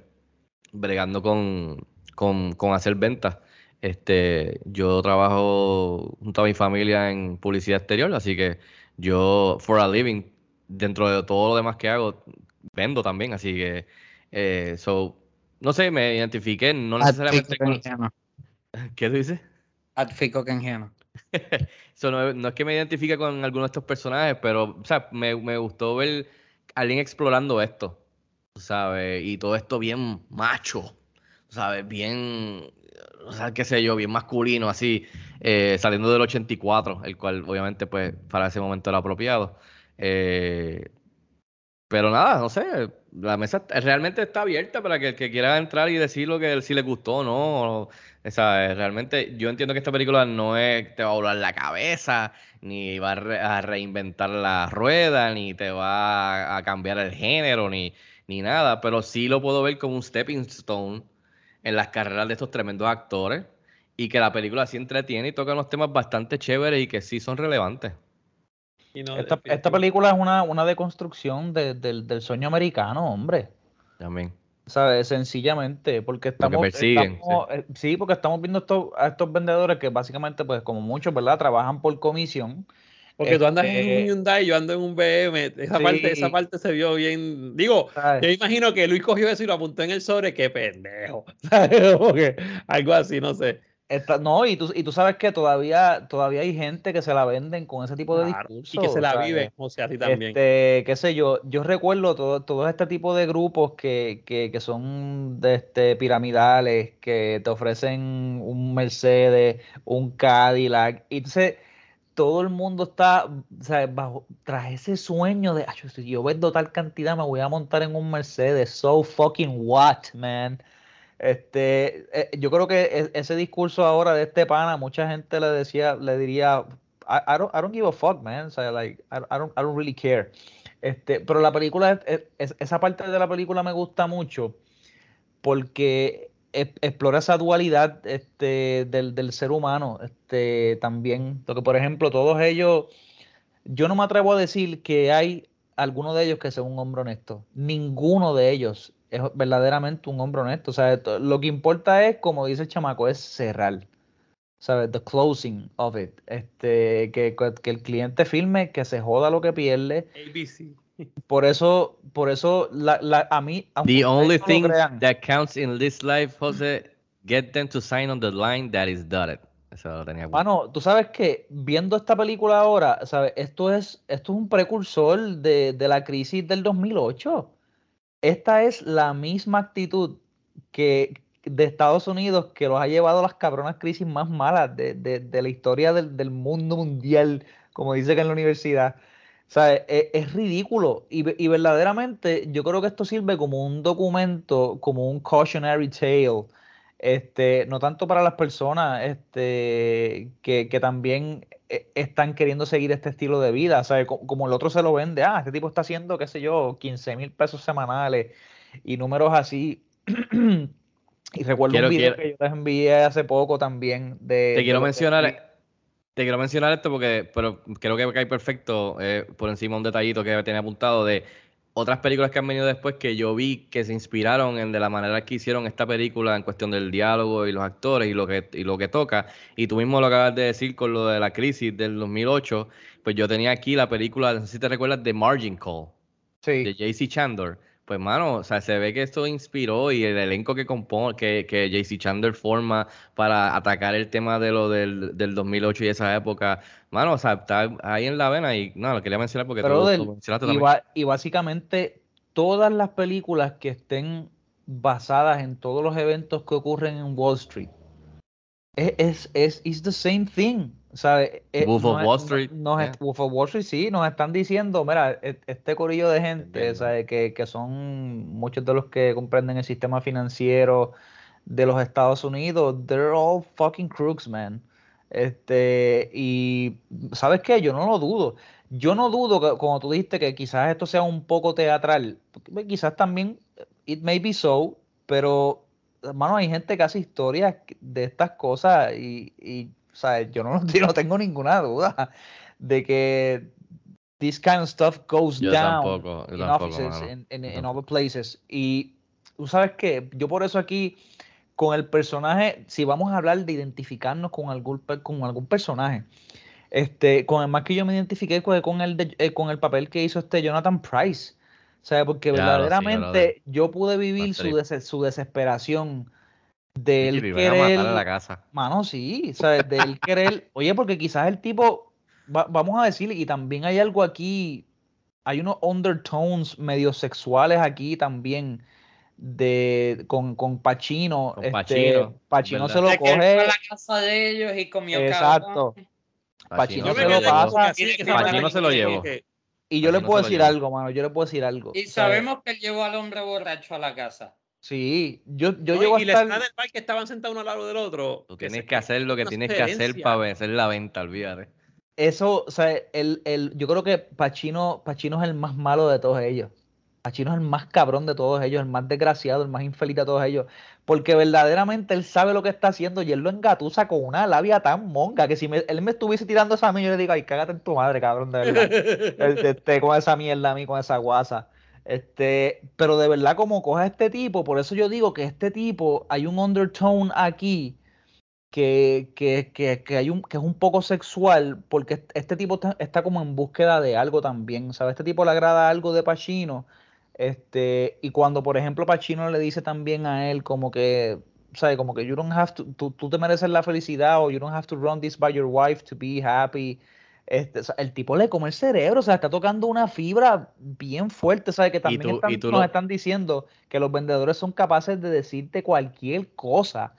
bregando con, con, con hacer ventas. Este, yo trabajo junto a mi familia en publicidad exterior, así que yo, for a living, dentro de todo lo demás que hago, vendo también, así que, eh, so, no sé, me identifiqué, no necesariamente con... ¿Qué tú dices? Adfico ingenuo. So, no, no es que me identifique con alguno de estos personajes, pero o sea, me, me gustó ver a alguien explorando esto. ¿sabes? Y todo esto bien macho, ¿sabes? Bien, o sea, qué sé yo, bien masculino, así, eh, saliendo del 84, el cual obviamente pues para ese momento era apropiado. Eh, pero nada, no sé, la mesa realmente está abierta para que el que quiera entrar y decir lo que si le gustó no. O sea, realmente yo entiendo que esta película no es, te va a volar la cabeza, ni va a, re- a reinventar la rueda, ni te va a, cambiar el género, ni, ni nada, pero sí lo puedo ver como un stepping stone en las carreras de estos tremendos actores y que la película sí entretiene y toca unos temas bastante chéveres y que sí son relevantes. Y no, Esta, esta película es una, una deconstrucción de- del, del sueño americano, hombre. También. ¿Sabes? Sencillamente, porque estamos, persiguen, estamos- eh, sí. porque estamos viendo estos, a estos vendedores que básicamente, pues como muchos, ¿verdad? Trabajan por comisión. Porque tú andas en Este, un Hyundai, yo ando en un BM. Esa, Sí. parte, esa parte se vio bien. Digo, ¿sabes? yo imagino que Luis cogió eso y lo apuntó en el sobre. Qué pendejo. ¿Sabes? Como que algo así, no sé. Esta- no, y tú, y tú sabes que todavía, todavía hay gente que se la venden con ese tipo de Claro, y que se la ¿sabes? vive, o sea, así también. Este, qué sé yo, yo recuerdo todo, todo este tipo de grupos que, que, que son de este, piramidales, que te ofrecen un Mercedes, un Cadillac, y entonces todo el mundo está o sea, bajo, tras ese sueño de, "Acho, si yo vendo tal cantidad, me voy a montar en un Mercedes, so fucking what, man. Este, eh, yo creo que e- ese discurso ahora de este pana, mucha gente le decía, le diría, I, don't, I don't give a fuck, man. Like, I, don't, I don't really care. Este, pero la película, es- es- es- esa parte de la película me gusta mucho porque e- explora esa dualidad este, del, del ser humano este, también. Porque, por ejemplo, todos ellos, yo no me atrevo a decir que hay alguno de ellos que sea un hombre honesto. Ninguno de ellos es verdaderamente un hombre honesto. O sea, lo que importa es, como dice el chamaco, es cerrar. ¿Sabes? The closing of it. Este, que, que el cliente firme, que se joda lo que pierde. ABC. Por eso, por eso, la, la- a mí, The only no thing crean, that counts in this life, Jose, get them to sign on the line that is dotted. Eso lo tenía. Mano, tú sabes que viendo esta película ahora, ¿sabes? Esto es, esto es un precursor de, de la crisis del 2008. Esta es la misma actitud que de Estados Unidos que los ha llevado a las cabronas crisis más malas de, de- de la historia del, del mundo mundial, como dice que en la universidad. ¿Sabes? Es, es ridículo. Y, y verdaderamente yo creo que esto sirve como un documento, como un cautionary tale este, no tanto para las personas este, que, que también están queriendo seguir este estilo de vida, ¿sabes? Co- Como el otro se lo vende, ah, este tipo está haciendo, qué sé yo, 15 mil pesos semanales y números así. y recuerdo Quiero- un video quiero- que yo les envié hace poco también de... Te de quiero que- mencionar, te quiero mencionar esto porque, pero creo que cae perfecto eh, por encima un detallito que tenía apuntado de otras películas que han venido después que yo vi que se inspiraron en de la manera que hicieron esta película en cuestión del diálogo y los actores y lo que y lo que toca. Y tú mismo lo acabas de decir con lo de la crisis del 2008, pues yo tenía aquí la película, no sé si te recuerdas, de Margin Call Sí. de JC Chandler. Pues, mano, o sea, se ve que esto inspiró y el elenco que compone, que, que JC Chandler forma para atacar el tema de lo del, del 2008 y esa época. Mano, o sea, está ahí en la vena y no, lo quería mencionar porque tú, Brother, tú mencionaste y, ba- y básicamente todas las películas que estén basadas en todos los eventos que ocurren en Wall Street es, es, es it's the same thing, ¿sabes? Eh, Wolf of Wall Street, nos- yeah. Wolf of Wall Street, sí, nos están diciendo, mira, e- este corillo de gente. ¿sabes? Que, que son muchos de los que comprenden el sistema financiero de los Estados Unidos, they're all fucking crooks, man. Este, y ¿sabes qué? Yo no lo dudo. Yo no dudo que, como tú dijiste, que quizás esto sea un poco teatral. Quizás también, it may be so, pero, hermano, hay gente que hace historias de estas cosas y, y ¿sabes? Yo no, yo no tengo ninguna duda de que this kind of stuff goes Yo down tampoco, in tampoco, offices, in, in- in other places. Y tú sabes que yo por eso aquí, con el personaje, si vamos a hablar de identificarnos con algún, con algún personaje, este, con el más que yo me identifiqué fue con el, de- eh, con el papel que hizo este Jonathan Price. ¿sabes? Porque Claro, sí, verdaderamente yo pude vivir su, des- su desesperación de él a matar querer, en la casa. Mano, sí, ¿sabes? De él querer. Oye, porque quizás el tipo, va- vamos a decir, y también hay algo aquí hay unos undertones medio sexuales aquí también de con, con Pacino. Con este, ¿verdad? se lo De que él fue a coge. la casa de ellos y comió Exacto. cabrón. Yo se lo pasa. se lo llevó. Y yo le puedo decir algo, mano. Yo le puedo decir algo. Y sabemos que él llevó al hombre borracho a la casa. Sí, yo, yo No, llego a y la escena del bar que estaban sentados uno al lado del otro. Tú tienes que hacer lo que tienes que hacer para vencer la venta, olvídate. Eso, o sea, el, el, yo creo que Pacino, Pacino es el más malo de todos ellos. Pacino es el más cabrón de todos ellos, el más desgraciado, el más infeliz de todos ellos. Porque verdaderamente él sabe lo que está haciendo y él lo engatusa con una labia tan monga que si me- él me estuviese tirando esa a mí, yo le digo, ay, cágate en tu madre, cabrón, de verdad. Este, este, con esa mierda a mí, con esa guasa. Este, pero de verdad, como coja a este tipo, por eso yo digo que este tipo, hay un undertone aquí que, que, que, que hay un, que es un poco sexual, porque est- este tipo está, está como en búsqueda de algo también, ¿sabes? Este tipo le agrada algo de Pacino, este, y cuando, por ejemplo, Pacino le dice también a él como que, ¿sabes? Como que you don't have to, tú, tú te mereces la felicidad o you don't have to run this by your wife to be happy. Este, o sea, el tipo le come el cerebro, o sea, está tocando una fibra bien fuerte, ¿sabes? Que también tú- están- nos lo- están diciendo que los vendedores son capaces de decirte cualquier cosa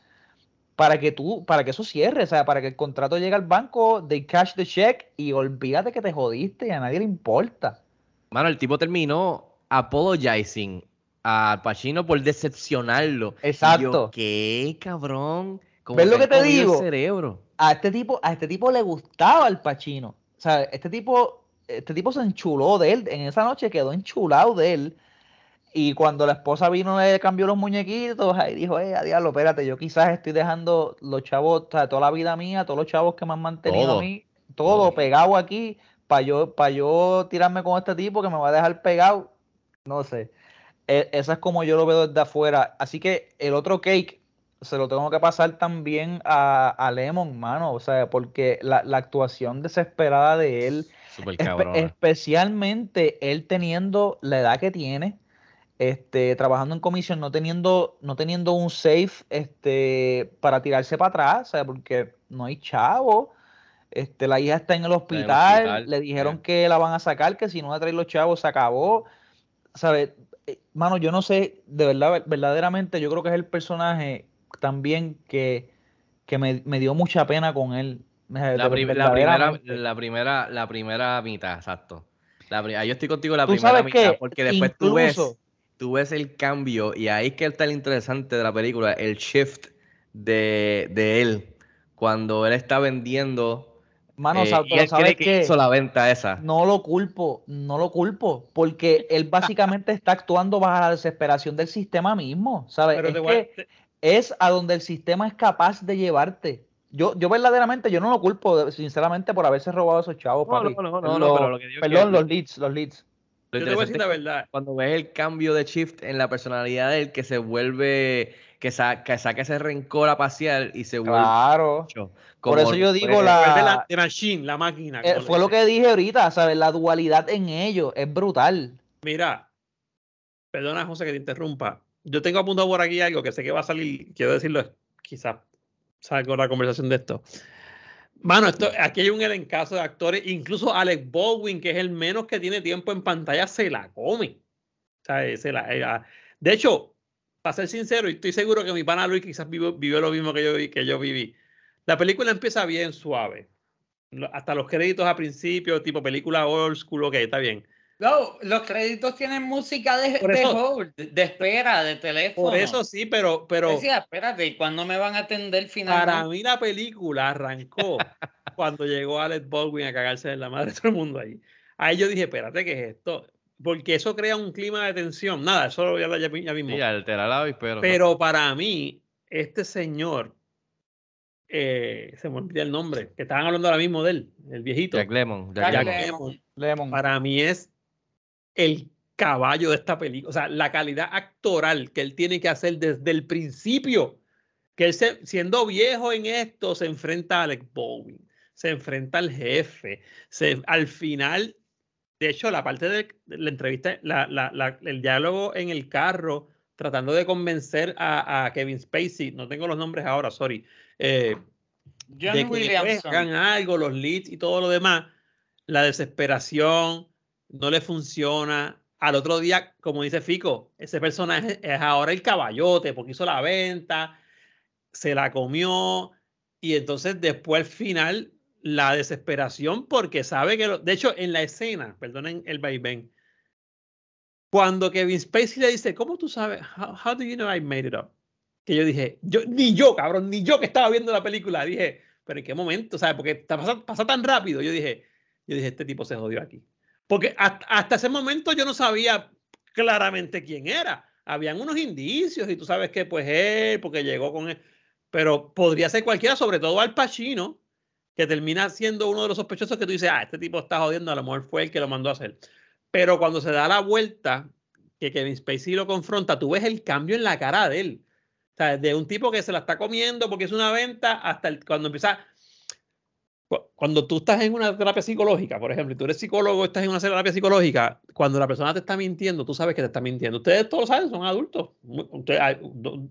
para que tú, para que eso cierre, o sea, para que el contrato llegue al banco, they cash the check y olvídate que te jodiste y a nadie le importa. Mano, el tipo terminó apologizing a Pacino por decepcionarlo. Y yo, Exacto. ¿Qué, cabrón? ¿Ves lo que te comido el digo? cerebro. A este tipo, a este tipo le gustaba el Pacino. O sea, este tipo, este tipo se enchuló de él, en esa noche quedó enchulado de él. Y cuando la esposa vino le cambió los muñequitos, ahí dijo, eh, a diablo, espérate, yo quizás estoy dejando los chavos, o sea, toda la vida mía, todos los chavos que me han mantenido Todo. a mí, todo Todo. pegado aquí, para yo, para yo tirarme con este tipo que me va a dejar pegado. No sé. E- Esa es como yo lo veo desde afuera. Así que el otro cake se lo tengo que pasar también a, a Lemon, mano. O sea, porque la, la actuación desesperada de él, espe- cabrón. especialmente él teniendo la edad que tiene, este, trabajando en comisión, no teniendo, no teniendo un safe este, para tirarse para atrás, o sea, porque no hay chavo. Este, la hija está en el hospital, hospital, le dijeron yeah. que la van a sacar, que si no va a traer los chavos se acabó. ¿Sabes? Eh, Mano, yo no sé, de verdad, ver- verdaderamente, yo creo que es el personaje también que, que me, me dio mucha pena con él. La, de- prim- la primera, la primera, la primera mitad, exacto. La pri- yo estoy contigo la Tú primera sabes mitad, que porque después tú ves, tú ves el cambio, y ahí es que está el interesante de la película, el shift de, de él, cuando él está vendiendo. Mano, eh, y pero él ¿sabes cree que hizo la venta esa. No lo culpo, no lo culpo, porque él básicamente está actuando bajo la desesperación del sistema mismo, ¿sabes? Pero Es te voy a- que es a donde el sistema es capaz de llevarte. Yo, yo verdaderamente, yo no lo culpo, de- sinceramente, por haberse robado esos chavos, No, papi. no, no, no, no, Lo- pero lo que digo perdón, que- los leads, los leads. Lo Yo te voy a decir la verdad. cuando ves el cambio de shift en la personalidad de él, que se vuelve, que, sa- que saca ese rencor a pasear y se vuelve Claro. mucho, Por como eso yo digo la- Vuelve la The Machine, la máquina. Eh, como fue lo que dije ahorita, ¿sabes? La dualidad en ellos es brutal. Mira, perdona José que te interrumpa. Yo tengo apuntado por aquí algo que sé que va a salir, quiero decirlo, quizás salga la conversación de esto. Mano, esto, aquí hay un elencazo de actores, incluso Alec Baldwin, que es el menos que tiene tiempo en pantalla, se la come. O sea, eh, se la- eh, ah, de hecho, para ser sincero, y estoy seguro que mi pana Luis quizás vivió, lo mismo que yo, que yo viví. La película empieza bien suave. Hasta los créditos a principio, tipo película old school, ok, está bien. No, los créditos tienen música de, eso- hold, de espera, de teléfono. Por eso sí, pero, pero Decía, espérate, ¿y cuándo me van a atender finalmente? para mí la película arrancó cuando llegó Alec Baldwin a cagarse en la madre de todo el mundo ahí. Ahí yo dije, espérate, ¿qué es esto? Porque eso crea un clima de tensión. Nada, eso lo voy a hablar ya, ya mismo. Sí, alterar la avispero. Pero para mí, este señor, eh, se me olvida el nombre, que estaban hablando ahora mismo de él, el viejito. Jack Lemmon. Jack Jack. Lemmon, Lemon. para mí es el caballo de esta película. O sea, la calidad actoral que él tiene que hacer desde el principio. Que él, se- siendo viejo en esto, se enfrenta a Alec Baldwin, se enfrenta al jefe. Se, al final, de hecho, la parte de, la entrevista, la- la- la- el diálogo en el carro, tratando de convencer a, a Kevin Spacey, no tengo los nombres ahora, sorry. eh, John de que hagan algo, los leads y todo lo demás, la desesperación, no le funciona. Al otro día, como dice Fico, ese personaje es ahora el caballote porque hizo la venta, se la comió y entonces después al final la desesperación porque sabe que, lo, de hecho en la escena, perdonen el vaivén, cuando Kevin Spacey le dice, ¿cómo tú sabes? How, how do you know I made it up? Que yo dije, yo, ni yo, cabrón, ni yo que estaba viendo la película, dije, pero ¿en qué momento? ¿Sabes? Porque pasa, tan rápido. Yo dije, yo dije, este tipo se jodió aquí. Porque hasta, ese momento yo no sabía claramente quién era. Habían unos indicios y tú sabes que pues él, porque llegó con él, pero podría ser cualquiera, sobre todo Al Pacino, que termina siendo uno de los sospechosos que tú dices, ah, este tipo está jodiendo, a lo mejor fue el que lo mandó a hacer. Pero cuando se da la vuelta, que Kevin Spacey lo confronta, tú ves el cambio en la cara de él. O sea, de un tipo que se la está comiendo porque es una venta hasta el, cuando empieza cuando tú estás en una terapia psicológica, por ejemplo, y tú eres psicólogo, estás en una terapia psicológica, cuando la persona te está mintiendo, tú sabes que te está mintiendo. Ustedes todos saben, son adultos. Ustedes,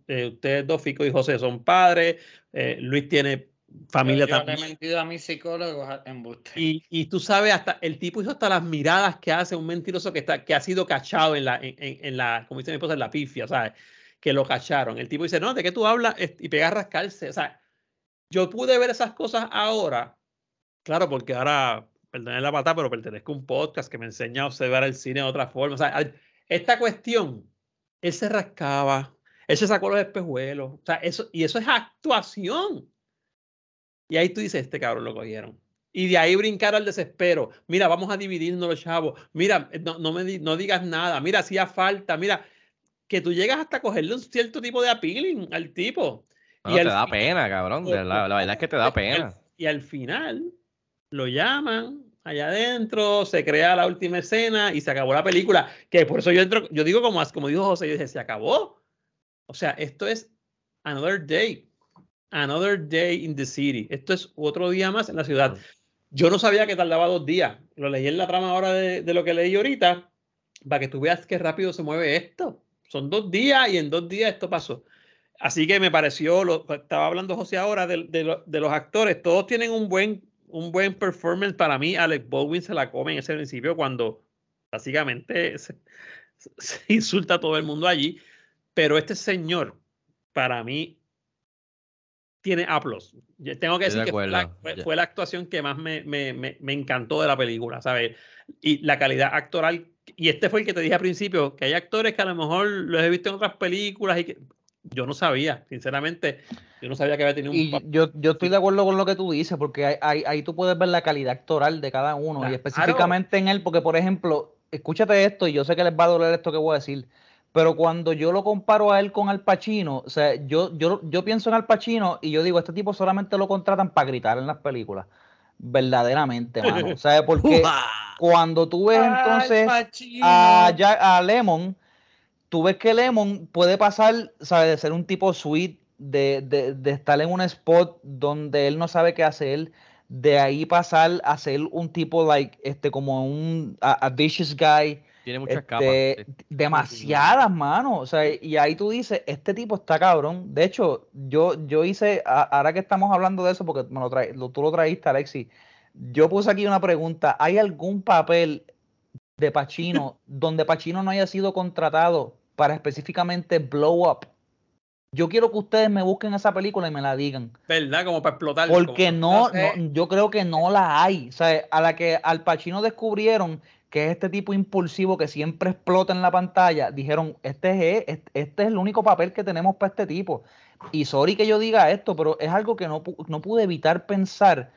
eh, ustedes dos, Fico y José, son padres. Eh, Luis tiene familia yo, yo también. le he mentido a mis psicólogos en y, y, tú sabes, hasta el tipo hizo hasta las miradas que hace un mentiroso que, está, que ha sido cachado en la, en, en la, como dice mi esposa, en la pifia, ¿sabes? Que lo cacharon. El tipo dice, no, ¿de qué tú hablas? Y pega a rascarse. O sea, yo pude ver esas cosas ahora Claro, porque ahora, perdónen la pata, pero pertenezco a un podcast que me enseña a observar el cine de otra forma. O sea, esta cuestión, él se rascaba, él se sacó los espejuelos, o sea, eso, y eso es actuación. Y ahí tú dices, este cabrón lo cogieron. Y de ahí brincar al desespero. Mira, vamos a dividirnos los chavos. Mira, no, no me no digas nada. Mira, hacía falta. Mira, que tú llegas hasta cogerle un cierto tipo de appealing al tipo. No, y te da pena, cabrón. La, la, verdad es que te da pena. Y al final, lo llaman allá adentro, se crea la última escena y se acabó la película. Que por eso yo entro, yo digo como, como dijo José, yo dije, se acabó. O sea, esto es another day. Another day in the city. Esto es otro día más en la ciudad. Yo no sabía que tardaba dos días. Lo leí en la trama ahora de, de lo que leí ahorita, para que tú veas qué rápido se mueve esto. Son dos días y en dos días esto pasó. Así que me pareció, lo, estaba hablando José ahora de, de, de los actores, todos tienen un buen un buen performance para mí. Alex Baldwin se la come en ese principio cuando básicamente se, se, insulta a todo el mundo allí. Pero este señor, para mí, tiene aplos. Tengo que decir que fue la, fue, fue la, actuación que más me, me, me, me, encantó de la película, ¿sabes? Y la calidad actoral. Y este fue el que te dije al principio, que hay actores que a lo mejor los he visto en otras películas y que yo no sabía, sinceramente, yo no sabía que había tenido un... Y yo, yo estoy de acuerdo con lo que tú dices, porque ahí, ahí, ahí tú puedes ver la calidad actoral de cada uno, claro. y específicamente en él, porque por ejemplo, escúchate esto, y yo sé que les va a doler esto que voy a decir, pero cuando yo lo comparo a él con Al Pacino, o sea, yo, yo, yo pienso en Al Pacino y yo digo, este tipo solamente lo contratan para gritar en las películas. Verdaderamente, mano. O sea, porque cuando tú ves entonces a, a Lemon, tú ves que Lemon puede pasar, ¿sabes? De ser un tipo sweet, de, de, de, estar en un spot donde él no sabe qué hacer, de ahí pasar a ser un tipo, like, este, como un a, a vicious guy. Tiene muchas este, capas. Demasiadas, mano. O sea, y ahí tú dices, este tipo está cabrón. De hecho, yo, yo hice, ahora que estamos hablando de eso, porque me lo trae, lo, tú lo traíste, Alexi, yo puse aquí una pregunta. ¿Hay algún papel de Pacino donde Pacino no haya sido contratado para específicamente blow up. Yo quiero que ustedes me busquen esa película y me la digan. ¿Verdad? Como para explotar. Porque no, no, yo creo que no la hay. O sea, a la que al Pacino descubrieron que es este tipo impulsivo que siempre explota en la pantalla, dijeron, este es, este es el único papel que tenemos para este tipo. Y sorry que yo diga esto, pero es algo que no, no pude evitar pensar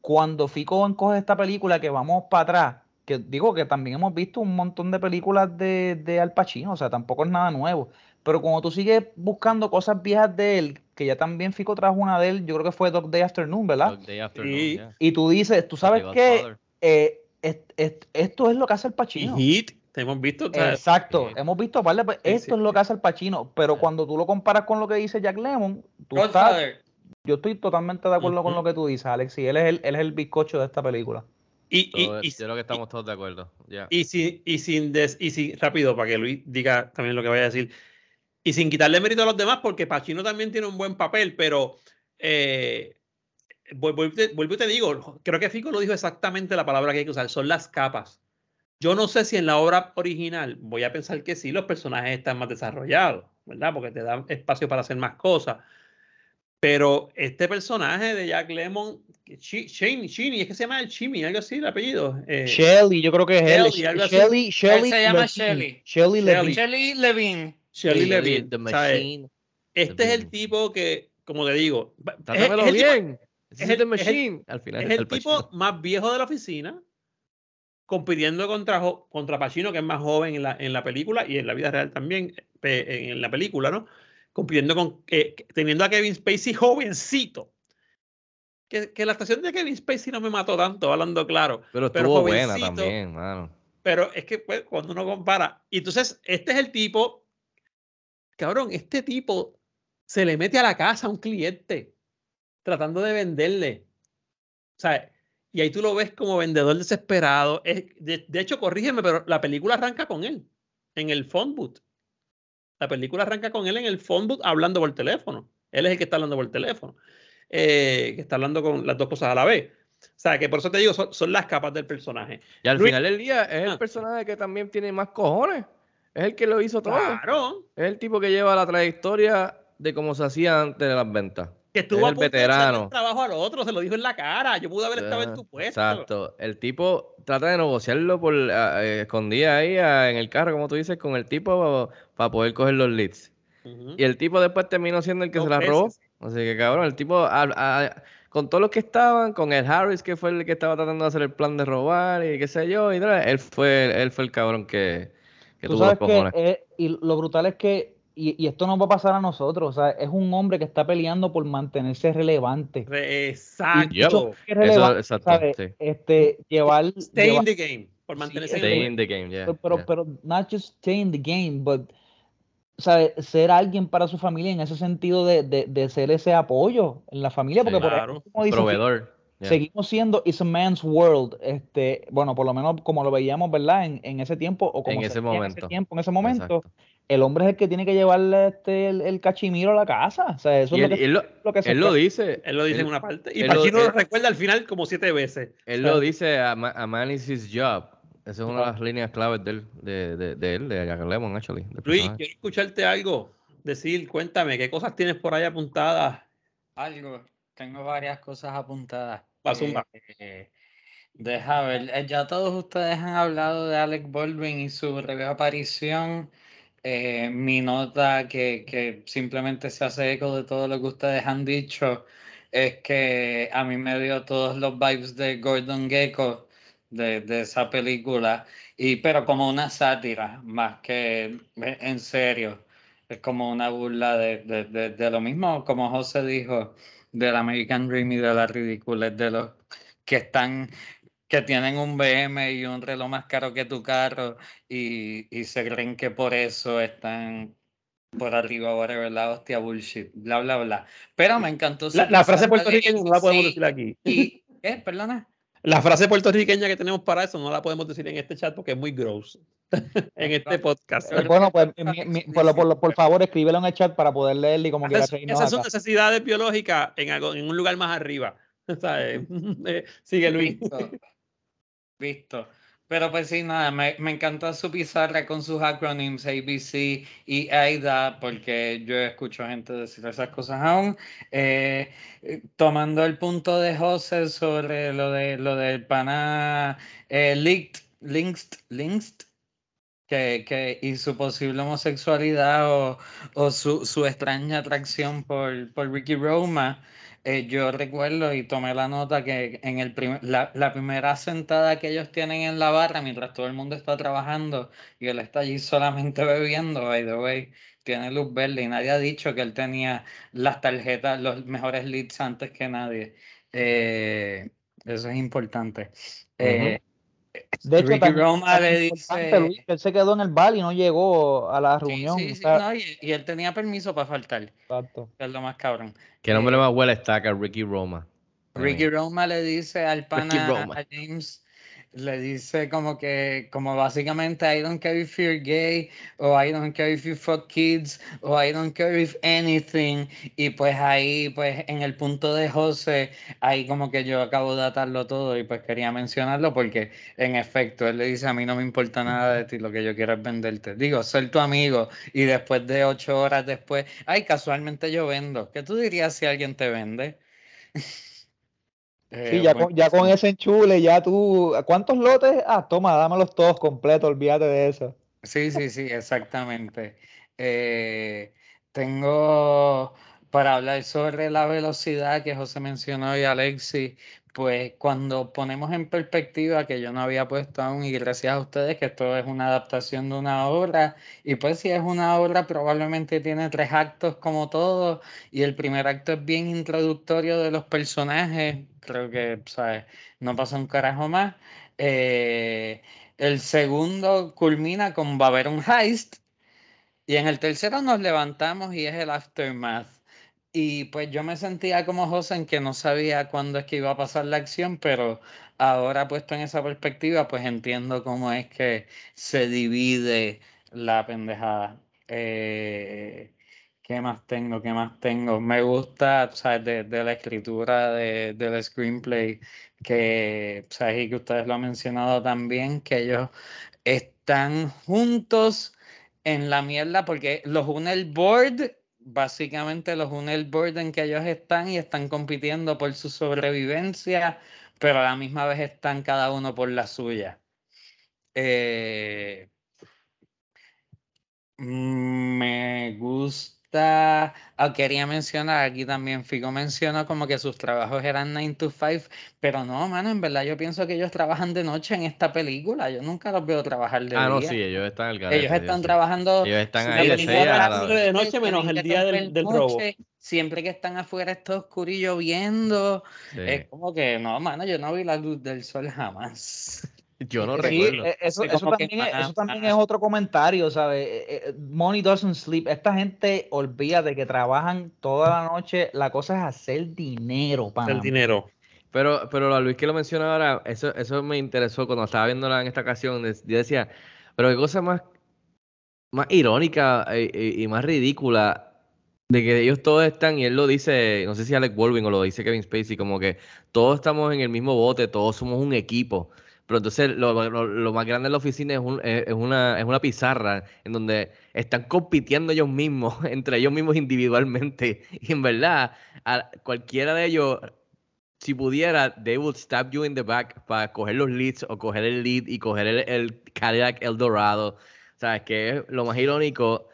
cuando Fico encoge esta película que vamos para atrás que digo que también hemos visto un montón de películas de, de Al Pacino, o sea, tampoco es nada nuevo. Pero cuando tú sigues buscando cosas viejas de él, que ya también Fico trajo una de él, yo creo que fue Dog Day Afternoon, ¿verdad? Dog Day Afternoon, y, yeah. y tú dices, tú sabes que eh, est, est, esto es lo que hace el Pacino. Y Hit, hemos visto. Sea, Exacto, sí. hemos visto, vale, pues, esto sí, es lo que hace el Pacino, pero cuando tú lo comparas con lo que dice Jack Lemmon, tú estás, yo estoy totalmente de acuerdo uh -huh. con lo que tú dices, Alex, y él es el, él es el bizcocho de esta película. Y, y, Todo, y, yo creo que estamos todos de acuerdo. Yeah. Y, sin, y, sin des, y sin, rápido, para que Luis diga también lo que vaya a decir, y sin quitarle mérito a los demás, porque Pacino también tiene un buen papel, pero eh, vuelvo y te digo, creo que Fico lo dijo exactamente la palabra que hay que usar, son las capas. Yo no sé si en la obra original, voy a pensar que sí, los personajes están más desarrollados, ¿verdad? Porque te dan espacio para hacer más cosas. Pero este personaje de Jack Lemon, Shane, Shane, es que se llama el Chimmy, algo así, el apellido. Eh, Shelly, yo creo que es él. Shelly, así. Shelly, Shelly, se llama Levine. Shelly. Shelly Levine. Shelly Levine. Shelly Levine. The ¿sabes? Machine. Este es el tipo que, como te digo, es- es Trátamelo el tipo- bien. Es es el- The es el- Machine. Al final Es es el tipo más viejo de la oficina, compitiendo contra, contra Pacino, que es más joven en la, en la película y en la vida real también, en la película, ¿no? Compitiendo con, eh, teniendo a Kevin Spacey jovencito. Que, que la actuación de Kevin Spacey no me mató tanto, hablando claro. Pero pero estuvo buena jovencito. también, mano. Pero es que pues, cuando uno compara, y entonces este es el tipo, cabrón, este tipo se le mete a la casa a un cliente tratando de venderle. O sea, y ahí tú lo ves como vendedor desesperado. Es- de, de hecho, corrígeme, pero la película arranca con él, en el phone booth. La película arranca con él en el phone booth hablando por teléfono. Él es el que está hablando por teléfono. Eh, que está hablando con las dos cosas a la vez. O sea, que por eso te digo, son, son las capas del personaje. Y al Luis- final del día es Ah. el personaje que también tiene más cojones. Es el que lo hizo todo. Claro. Es el tipo que lleva la trayectoria de cómo se hacía antes de las ventas. Que Es estuvo a el de hacerle veterano. el trabajo al otro, se lo dijo en la cara. Yo pude haber estado en tu puesto. Exacto. El tipo trata de negociarlo por ah, eh, escondida ahí ah, en el carro, como tú dices, con el tipo para poder coger los leads. Y el tipo después terminó siendo el que Dos se la robó. veces. Así que cabrón, el tipo, a- a- con todos los que estaban, con el Harris, que fue el que estaba tratando de hacer el plan de robar y qué sé yo, y tal, él fue, él fue el cabrón que, que Tú tuvo los sabes que, cojones. eh, y lo brutal es que, y, y esto nos va a pasar a nosotros, o sea, es un hombre que está peleando por mantenerse relevante. Re- Exacto. Que es Eso, relevante, exacto, ¿sabes? sí. Este, llevar, Stay llevar- in the game. Por mantenerse Sí, en el Stay in the game, yeah. pero, pero, yeah. pero not just stay in the game, but ¿sabes? ser alguien para su familia en ese sentido de, de, de ser ese apoyo en la familia, porque por ejemplo, como dice, Proveedor. yeah. seguimos siendo It's a Man's World, este, bueno, por lo menos como lo veíamos, ¿verdad? En, en ese tiempo, o como En se ese veía en momento. ese tiempo, en ese momento, Exacto. el hombre es el que tiene que llevarle este, el, el cachimiro a la casa. O sea, eso Y es él, lo que, él lo, lo que se él lo dice. Él lo dice él- en una parte. Y él lo- él- recuerda al final como siete veces. Él O sea, lo dice, a, ma- a man is his job. Esa es una de las líneas claves de él, de, de, de él, de Jack Lemmon, actually. Luis, personaje. quiero escucharte algo. Decir, cuéntame, ¿qué cosas tienes por ahí apuntadas? Algo. Tengo varias cosas apuntadas. Va, zumba. Eh, deja ver. eh, Ya todos ustedes han hablado de Alec Baldwin y su breve aparición. Eh, mi nota, que, que simplemente se hace eco de todo lo que ustedes han dicho, es que a mí me dio todos los vibes de Gordon Gekko de, de esa película, y, pero como una sátira, más que eh, en serio. Es como una burla de, de, de, lo mismo, como José dijo, del American Dream y de la ridiculez de los que están, que tienen un BM y un reloj más caro que tu carro y, y se creen que por eso están por arriba, whatever, la hostia bullshit, bla, bla, bla. Pero me encantó La, la frase puertorriqueña no la podemos sí, decir aquí. y, ¿qué? Perdona. La frase puertorriqueña que tenemos para eso no la podemos decir en este chat porque es muy gross. en este podcast. Eh, Bueno, pues mi- mi- por, por, por favor, escríbelo en el chat para poder leerlo y como quiera Esas, son acá. necesidades biológicas en, algo, en un lugar más arriba. ¿Sabes? Eh, Sigue Luis. Visto. Visto. Pero pues sí, nada, me, me encantó su pizarra con sus acronyms ABC y AIDA, porque yo escucho gente decir esas cosas aún. Eh, tomando el punto de José sobre lo de lo del pana eh, Linked, Linked, Linked, que, que, y su posible homosexualidad o, o su, su extraña atracción por, por Ricky Roma. Eh, yo recuerdo y tomé la nota que en el prim- la, la primera sentada que ellos tienen en la barra mientras todo el mundo está trabajando y él está allí solamente bebiendo, by the way, tiene luz verde y nadie ha dicho que él tenía las tarjetas, los mejores leads antes que nadie. Eh, eso es importante. Eh, De hecho, Ricky tan- Roma le dice... Luis, que él se quedó en el bar y no llegó a la Sí, reunión. sí, o sí, sea, no, y, y él tenía permiso para faltar, exacto. que es lo más cabrón. ¿Qué nombre Eh, más huele estaca Ricky Roma? Ricky Roma le dice al pana a James le dice como que, como básicamente, I don't care if you're gay, o I don't care if you fuck kids, o I don't care if anything. Y pues ahí, pues en el punto de José, ahí como que yo acabo de atarlo todo y pues quería mencionarlo porque en efecto, él le dice, a mí no me importa nada de ti, lo que yo quiero es venderte. Digo, ser tu amigo y después de ocho horas después, ay, casualmente yo vendo. ¿Qué tú dirías si alguien te vende? Sí, ya, con, ya con ese enchule, ya tú. ¿Cuántos lotes? Ah, toma, dámelos todos completos, olvídate de eso. Sí, sí, sí, exactamente. Eh, tengo para hablar sobre la velocidad que José mencionó y Alexi, pues cuando ponemos en perspectiva que yo no había puesto aún y gracias a ustedes que esto es una adaptación de una obra y pues si es una obra probablemente tiene tres actos como todo y el primer acto es bien introductorio de los personajes, creo que ¿sabes? no pasa un carajo más. Eh, el segundo culmina con va a haber un heist y en el tercero nos levantamos y es el aftermath. Y pues yo me sentía como José en que no sabía cuándo es que iba a pasar la acción, pero ahora puesto en esa perspectiva, pues entiendo cómo es que se divide la pendejada. Eh, ¿Qué más tengo? ¿Qué más tengo? Me gusta, ¿sabes? De, la escritura de, del screenplay, que, ¿sabes? Y que ustedes lo han mencionado también, que ellos están juntos en la mierda porque los une el board básicamente los une el en que ellos están y están compitiendo por su sobrevivencia, pero a la misma vez están cada uno por la suya. Eh, me gusta Ah, quería mencionar, aquí también Figo mencionó como que sus trabajos eran 9 to 5, pero no, mano, en verdad yo pienso que ellos trabajan de noche en esta película, yo nunca los veo trabajar de día. Ah, no, sí, ellos están al Ellos están trabajando... Ellos están ahí de, de noche menos el día del, del robo. Siempre que están afuera está oscuro y lloviendo, es como que, no, mano, yo no vi la luz del sol jamás. Yo no recuerdo. E, eso, también, es, otro comentario, ¿sabes? E, e, money doesn't sleep. Esta gente olvida de que trabajan toda la noche. La cosa es hacer dinero, para El dinero. Pero, pero Luis que lo menciona ahora, eso, eso me interesó cuando estaba viéndola en esta ocasión. Yo decía, pero qué cosa más, más irónica y, más ridícula de que ellos todos están, y él lo dice, no sé si Alec Baldwin o lo dice Kevin Spacey, como que todos estamos en el mismo bote, todos somos un equipo. Pero entonces lo, más grande de la oficina es, una, pizarra en donde están compitiendo ellos mismos, entre ellos mismos individualmente. Y en verdad, cualquiera de ellos, si pudiera, they would stab you in the back para coger los leads o coger el lead y coger el, el Cadillac Eldorado. ¿Sabes? Que es lo más irónico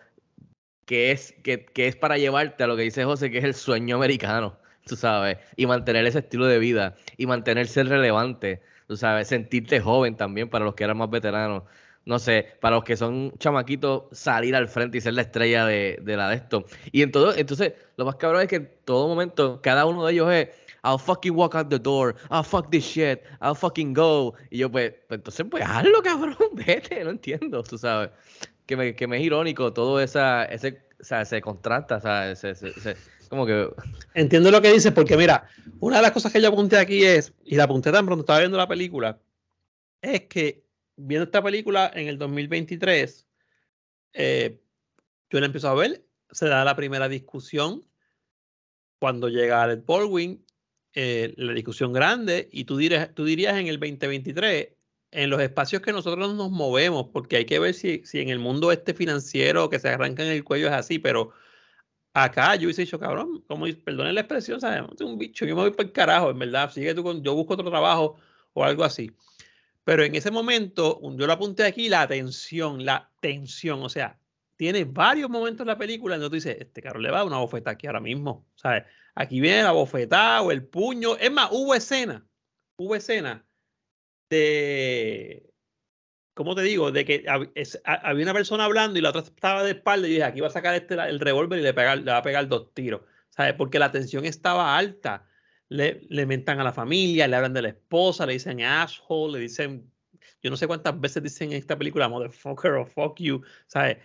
que es, que es para llevarte a lo que dice José, que es el sueño americano, tú sabes, y mantener ese estilo de vida y mantenerse relevante tú sabes, sentirte joven también para los que eran más veteranos. No sé, para los que son chamaquitos, salir al frente y ser la estrella de, la de esto. Y en todo, entonces, lo más cabrón es que en todo momento, cada uno de ellos es, I'll fucking walk out the door, I'll fuck this shit, I'll fucking go. Y yo, pues, pues entonces, pues hazlo, cabrón, vete, no entiendo, tú sabes. Que me, que me es irónico todo esa, ese, o sea, se contrasta, o sea, se, como que... Entiendo lo que dices, porque mira, una de las cosas que yo apunté aquí es, y la apunté tan pronto estaba viendo la película, es que viendo esta película en el 2023, eh, yo la empiezo a ver, se da la primera discusión cuando llega Alec Baldwin, eh, la discusión grande, y tú, dirías, tú dirías en el 2023, en los espacios que nosotros nos movemos, porque hay que ver si, si en el mundo este financiero que se arranca en el cuello es así, pero Acá yo hubiese dicho, cabrón, como perdonen la expresión, ¿sabes? un bicho, yo me voy para el carajo, en verdad, sigue tú con, yo busco otro trabajo o algo así. Pero en ese momento, yo lo apunté aquí, la tensión, la tensión, o sea, tiene varios momentos en la película donde tú dices, este cabrón le va a una bofeta aquí ahora mismo, ¿sabes? Aquí viene la bofetada o el puño. Es más, hubo escena, hubo escena de, ¿cómo te digo? De que había una persona hablando y la otra estaba de espalda y dije, aquí va a sacar este, el revólver y le, le va a pegar dos tiros, ¿sabes? Porque la tensión estaba alta. Le, le mentan a la familia, le hablan de la esposa, le dicen asshole, le dicen, yo no sé cuántas veces dicen en esta película motherfucker o fuck you, ¿sabes?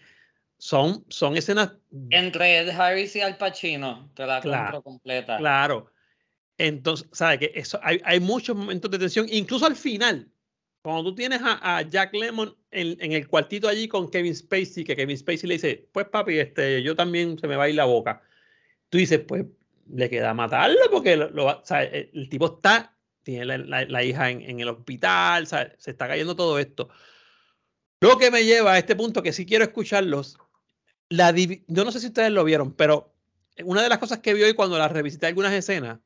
Son, son escenas... Entre Ed Harris y Al Pacino, te la claro, completa. Claro. Entonces, ¿sabes? Que eso, hay, hay muchos momentos de tensión, incluso al final, cuando tú tienes a, Jack Lemon en, el cuartito allí con Kevin Spacey, que Kevin Spacey le dice, pues papi, este, yo también se me va a ir la boca. Tú dices, pues le queda matarlo porque lo, sea, el, tipo está, tiene la, hija en, el hospital, se está cayendo todo esto. Lo que me lleva a este punto que sí quiero escucharlos, yo no sé si ustedes lo vieron, pero una de las cosas que vi hoy cuando la revisité algunas escenas,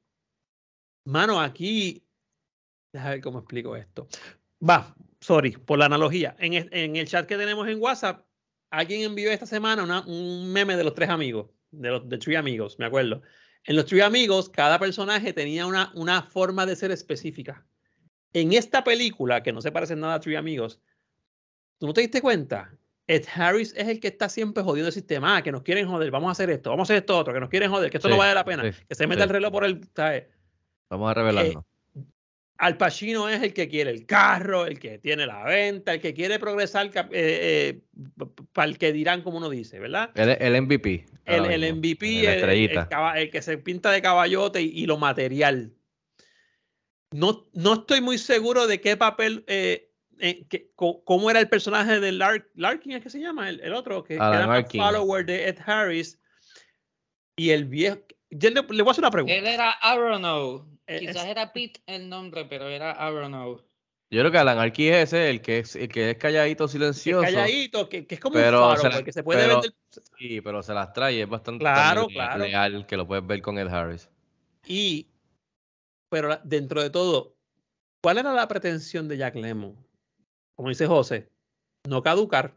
mano, aquí, déjame ver cómo explico esto. Va, sorry, por la analogía. En el, en el chat que tenemos en WhatsApp, alguien envió esta semana una, un meme de los tres amigos, de los de Three Amigos, me acuerdo. En los Three Amigos, cada personaje tenía una, una forma de ser específica. En esta película, que no se parece nada a Three Amigos, ¿tú no te diste cuenta? Ed Harris es el que está siempre jodiendo el sistema, ah, que nos quieren joder, vamos a hacer esto, vamos a hacer esto otro, que nos quieren joder, que esto sí, no vale la pena, sí, que se meta sí. el reloj por el... ¿sabes? Vamos a revelarlo. Eh, Al Pacino es el que quiere el carro, el que tiene la venta, el que quiere progresar eh, eh, para el que dirán, como uno dice, ¿verdad? El, el MVP. El, el, MVP, el, el, que se pinta de caballote y, y lo material. No, no, estoy muy seguro de qué papel eh, que, cómo era el personaje de Lark, Larkin, ¿es que se llama? El, otro, que, que era un follower de Ed Harris. Y el viejo. Yo le, le, voy a hacer una pregunta. Él era Aronow. Eh, Quizás es, era Pete el nombre, pero era Aronow. Yo creo que Alan Arky es ese, el que es, el que es calladito, silencioso. Calladito, que, que, es como pero un faro, se la, que se puede pero, vender. Sí, pero se las trae, es bastante claro, claro. leal, que lo puedes ver con Ed Harris. Y, pero dentro de todo, ¿cuál era la pretensión de Jack Lemmon? como dice José, no caducar.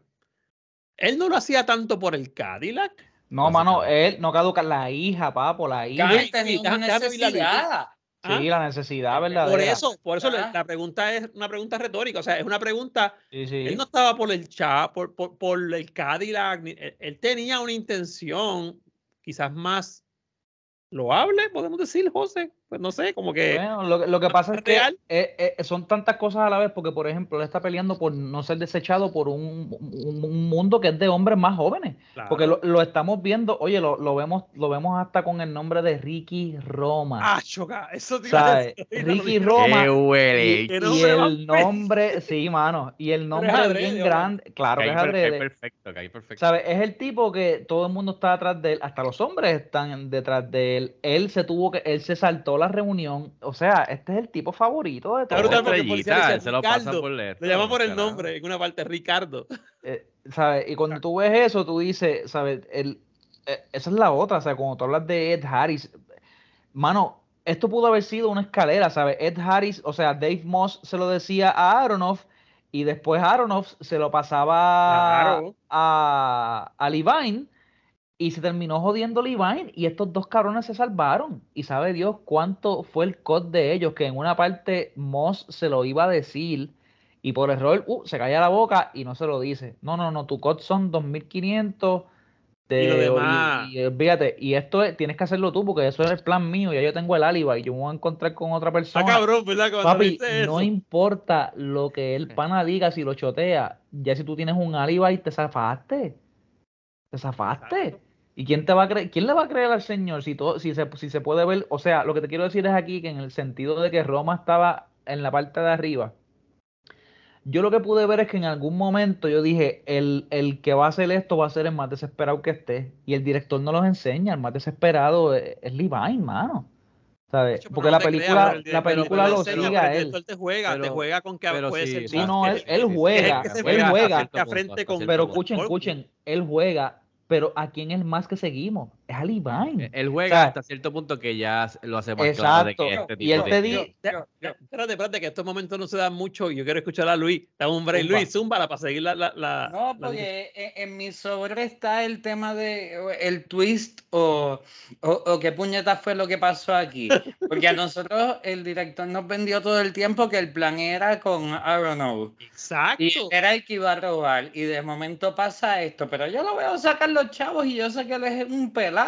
Él no lo hacía tanto por el Cadillac. No, mano, él no caduca la hija, papo, la hija. Él tenía una necesidad. Sí, la necesidad verdadera. Por eso, por eso ah. la pregunta es una pregunta retórica, o sea, es una pregunta. Sí, sí. Él no estaba por el chat, por, por, por el Cadillac, él, él, tenía una intención quizás más loable, podemos decir, José. Pues no sé, como que. Bueno, lo, lo, que pasa es que eh, eh, son tantas cosas a la vez, porque, por ejemplo, él está peleando por no ser desechado por un, un, un mundo que es de hombres más jóvenes. Claro. Porque lo, lo, estamos viendo, oye, lo, lo, vemos lo vemos hasta con el nombre de Ricky Roma. Ah, choca, eso tío. Ricky Roma. Qué huele. Y, y el nombre, sí, mano. Y el nombre es bien grande. Claro que, que es adrede. perfecto, que hay perfecto. ¿Sabes? Es el tipo que todo el mundo está detrás de él, hasta los hombres están detrás de él. Él se tuvo que, él se saltó la reunión. O sea, este es el tipo favorito de todos. Claro, estrellita, se lo pasa por leer. Le llama por el nombre en una parte, Ricardo. Eh, ¿sabes? Y cuando tú ves eso, tú dices, ¿sabes? El, eh, esa es la otra, o sea, cuando tú hablas de Ed Harris, mano, esto pudo haber sido una escalera, ¿sabes? Ed Harris, o sea, Dave Moss se lo decía a Aronoff y después Aronoff se lo pasaba claro. a, a Levine y se terminó jodiendo Levine y estos dos cabrones se salvaron. Y sabe Dios cuánto fue el code de ellos, que en una parte Moss se lo iba a decir y por error uh, se calla la boca y no se lo dice. No, no, no, tu code son 2500. De, y lo demás. Y, y, fíjate, y esto es, tienes que hacerlo tú porque eso es el plan mío. Ya yo tengo el alibi y yo me voy a encontrar con otra persona. Ah, cabrón, ¿verdad? Papi, no importa lo que el pana diga si lo chotea. Ya si tú tienes un alibi, te zafaste. Te zafaste. Exacto. ¿Y quién te va a creer? ¿Quién le va a creer al Señor si todo, si se, si se puede ver? O sea, lo que te quiero decir es aquí que en el sentido de que Roma estaba en la parte de arriba. Yo lo que pude ver es que en algún momento yo dije, el, el que va a hacer esto va a ser el más desesperado que esté. Y el director no los enseña, el más desesperado es, es Levine, mano. ¿sabes? Porque no la película, creas, el, la película lo sigue a él. Te juega, pero, te juega con que puede sí, ser. Sí, no, él, él juega, él juega. Frente con, pero escuchen, escuchen, él juega pero ¿a quién es más que seguimos? Es a Levine. Él juega o sea, hasta cierto punto que ya lo hace más exacto. claro de que este tipo y él te dice... Espérate, espérate, que estos momentos no se dan mucho y yo quiero escuchar a Luis. Dame un break, Luis, zúmbala para seguir la... la, la no, porque la... en, en, mi sobre está el tema de el twist o, o, o qué puñetas fue lo que pasó aquí. Porque a nosotros el director nos vendió todo el tiempo que el plan era con Aronow. Exacto. Y era el que iba a robar. Y de momento pasa esto. Pero yo lo veo sacar los chavos y yo sé que él es un pelado.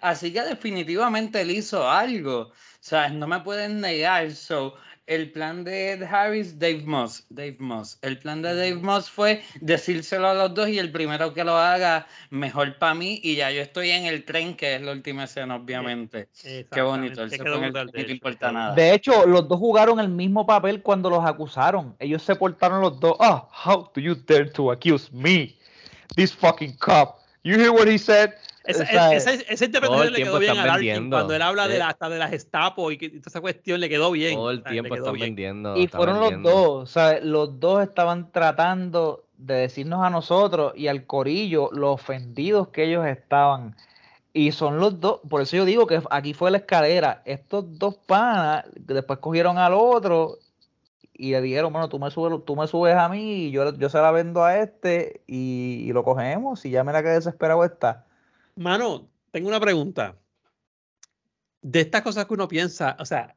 Así que definitivamente él hizo algo. O sea, no me pueden negar. So, el plan de Ed Harris, Dave Moss, Dave Moss. El plan de Dave Moss fue decírselo a los dos y el primero que lo haga, mejor para mí. Y ya yo estoy en el tren, que es la última escena, obviamente. Qué bonito. Él se el tren, no importa nada. De hecho, los dos jugaron el mismo papel cuando los acusaron. Ellos se portaron los dos. Ah, how do you dare to accuse me? This fucking cop. You hear what he said? Esa, esa, esa interpretación le quedó bien a Larkin cuando él habla de la, hasta de las Gestapo y, que, y toda esa cuestión le quedó bien. Todo el O sea, tiempo están bien. vendiendo. Y fueron los dos, o sea, los dos estaban tratando de decirnos a nosotros y al corillo lo ofendidos que ellos estaban. Y son los dos, por eso yo digo que aquí fue la escalera. Estos dos panas después cogieron al otro y le dijeron, bueno, tú me subes, tú me subes a mí y yo, yo se la vendo a este y, y lo cogemos y ya mira que desesperado está. Mano, tengo una pregunta. De estas cosas que uno piensa, o sea,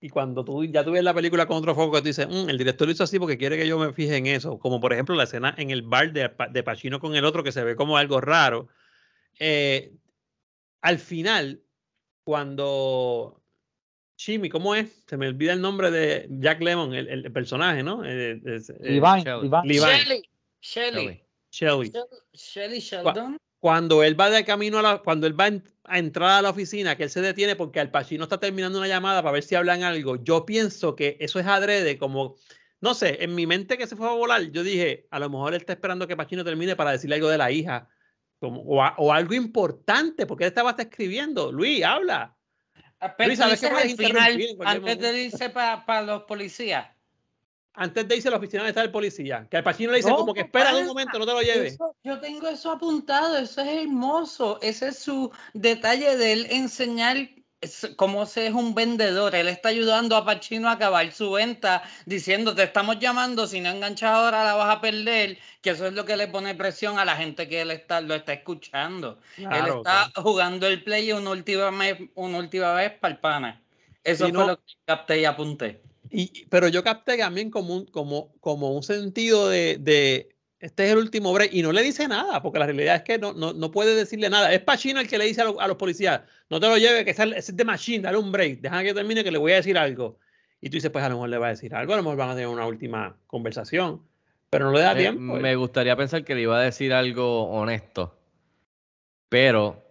y cuando tú ya tú ves la película con otro foco, que tú dices, "Mm, el director lo hizo así porque quiere que yo me fije en eso, como por ejemplo la escena en el bar de, de Pacino con el otro que se ve como algo raro. Eh, al final, cuando Jimmy, ¿cómo es? Se me olvida el nombre de Jack Lemon, el, el personaje, ¿no? Eh, es- eh, Levine, Shelly. Shelly, Shelly. Shelly Sheldon. Cuando él va de camino a la, cuando él va a entrar a la oficina, que él se detiene porque Al Pacino está terminando una llamada para ver si hablan algo, yo pienso que eso es adrede, como, no sé, en mi mente que se fue a volar, yo dije, a lo mejor él está esperando que Pacino termine para decirle algo de la hija, como, o, a- o algo importante, porque él estaba hasta escribiendo, Luis, habla. Ah, Pero Luis, ¿sabes qué final, antes de irse para los policías. Antes de irse a la oficina de estar el policía, que al Pacino le dice No, como que espera un momento, no te lo lleves. Eso- yo tengo eso apuntado, eso es hermoso. Ese es su detalle de él enseñar cómo se es un vendedor. Él está ayudando a Pacino a acabar su venta, diciendo te estamos llamando, si no enganchas ahora la vas a perder, que eso es lo que le pone presión a la gente que él está, lo está escuchando. él Claro, está jugando el play una última vez, una última vez para el pana. Eso Sí, fue no. lo que capté y apunté. Y, pero yo capté también como un, como, como un sentido de, de este es el último break y no le dice nada, porque la realidad es que no, no, no puede decirle nada. Es Pacino el que le dice a, lo- a los policías, no te lo lleve, que es de Machine, dale un break, deja que termine que le voy a decir algo. Y tú dices, pues a lo mejor le va a decir algo, a lo mejor van a tener una última conversación, pero no le da tiempo. me gustaría pensar que le iba a decir algo honesto, pero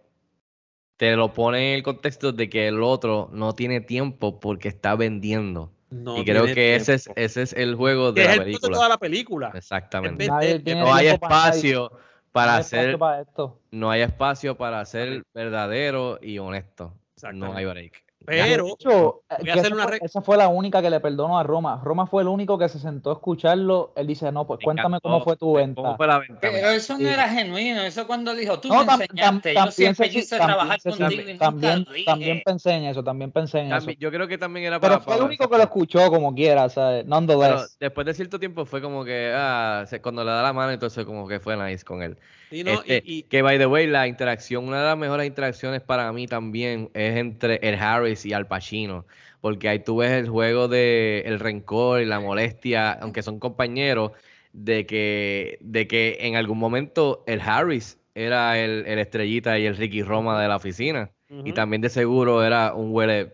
te lo pone en el contexto de que el otro no tiene tiempo porque está vendiendo. No y creo que ese es, ese es el juego de es la el de película. toda la película. Exactamente. Nadie tiene No hay para espacio para No hay espacio hacer, para esto. no hay espacio para ser verdadero y honesto. No hay break. Pero hecho, eh, voy a que hacer esa, una fue, re- esa fue la única que le perdonó a Roma. Roma fue el único que se sentó a escucharlo. Él dice, no, pues Me cuéntame encantó. cómo fue tu venta. ¿Cómo fue la venta? Pero eso no Sí. era genuino, eso cuando dijo, tú No, me tam- tam- enseñaste, yo también, siempre se- quise trabajar contigo y también, también, pensé en eso, también pensé en También- eso. yo creo que también era Pero para, fue el único que lo escuchó como quiera, ¿sabes? Pero Nonetheless. después de cierto tiempo fue como que, ah, cuando le da la mano, entonces como que fue nice con él. Y no, y- Este, y- Que, by the way, la interacción, una de las mejores interacciones para mí también es entre el Harris y Al Pacino, porque ahí tú ves el juego de el rencor y la molestia, aunque son compañeros, de que, de que en algún momento el Harris era el, el estrellita y el Ricky Roma de la oficina, y Ujú. también de seguro era un huele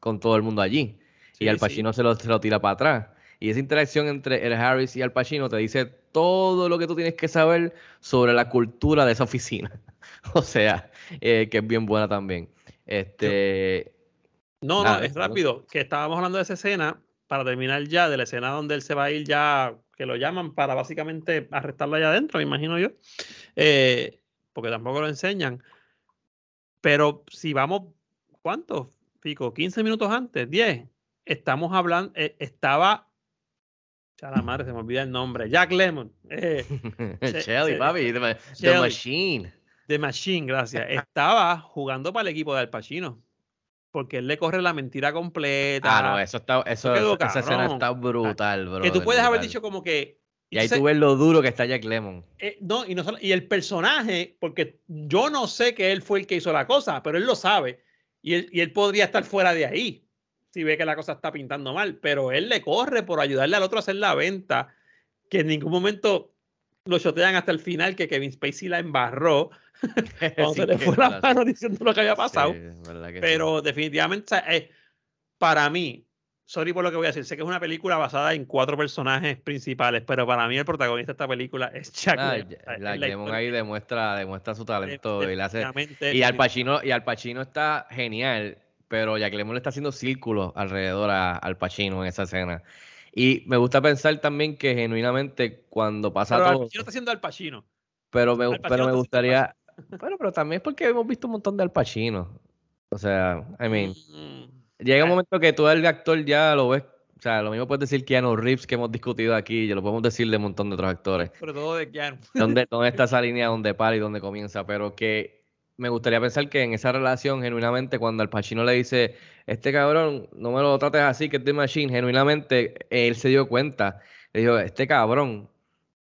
con todo el mundo allí, Sí, y Al sí. Pacino se, lo, se lo tira para atrás. Y esa interacción entre el Harris y Al Pacino te dice todo lo que tú tienes que saber sobre la cultura de esa oficina. o sea, eh, que es bien buena también. Este, No, Nada, no, es no- rápido. Que estábamos hablando de esa escena, para terminar ya, de la escena donde él se va a ir ya, que lo llaman para básicamente arrestarlo allá adentro, me imagino yo. Eh, porque tampoco lo enseñan. Pero si vamos, ¿cuántos? Pico, 15 minutos antes, 10. Estamos hablando, eh, estaba. Ya la madre, se me olvida el nombre. Jack Lemon. eh, Shelly, papi, the. Machine. The Machine, gracias. Estaba jugando para el equipo de Al Pacino. Porque él le corre la mentira completa. Ah, no, eso está, eso, quedó esa escena está brutal, bro. que tú puedes haber dicho como que. Y ahí tú ves lo duro que está Jack Lemon. eh, no, y, no solo- y el personaje, porque yo no sé que él fue el que hizo la cosa, pero él lo sabe. Y él, y él podría estar fuera de ahí si ve que la cosa está pintando mal. Pero él le corre por ayudarle al otro a hacer la venta, que en ningún momento lo chotean hasta el final, que Kevin Spacey la embarró cuando Sí, se le fue la verdad. mano diciendo lo que había pasado. Sí, sí. Pero definitivamente, eh, para mí, sorry por lo que voy a decir, sé que es una película basada en cuatro personajes principales, pero para mí el protagonista de esta película es Jack Ah, la la ahí demuestra, demuestra su talento y, le hace- y Al Pacino y Al Pacino está genial, pero Jack Lemmon le está haciendo círculos alrededor a- al Pacino en esa escena. Y me gusta pensar también que genuinamente cuando pasa Pero Al todo, Pacino está haciendo Al Pacino. pero me, Al pero me gustaría, bueno, pero también es porque hemos visto un montón de Al Pacino. O sea, I mean, Mm, llega un momento que tú el actor ya lo ves, o sea, lo mismo puedes decir Keanu Reeves que hemos discutido aquí, ya lo podemos decir de un montón de otros actores. sobre todo de Keanu. ¿Dónde, dónde está esa línea donde para y dónde comienza? Pero que me gustaría pensar que en esa relación, genuinamente, cuando Al Pacino le dice, este cabrón, no me lo trates así, que es The Machine, genuinamente, él se dio cuenta. Le dijo, este cabrón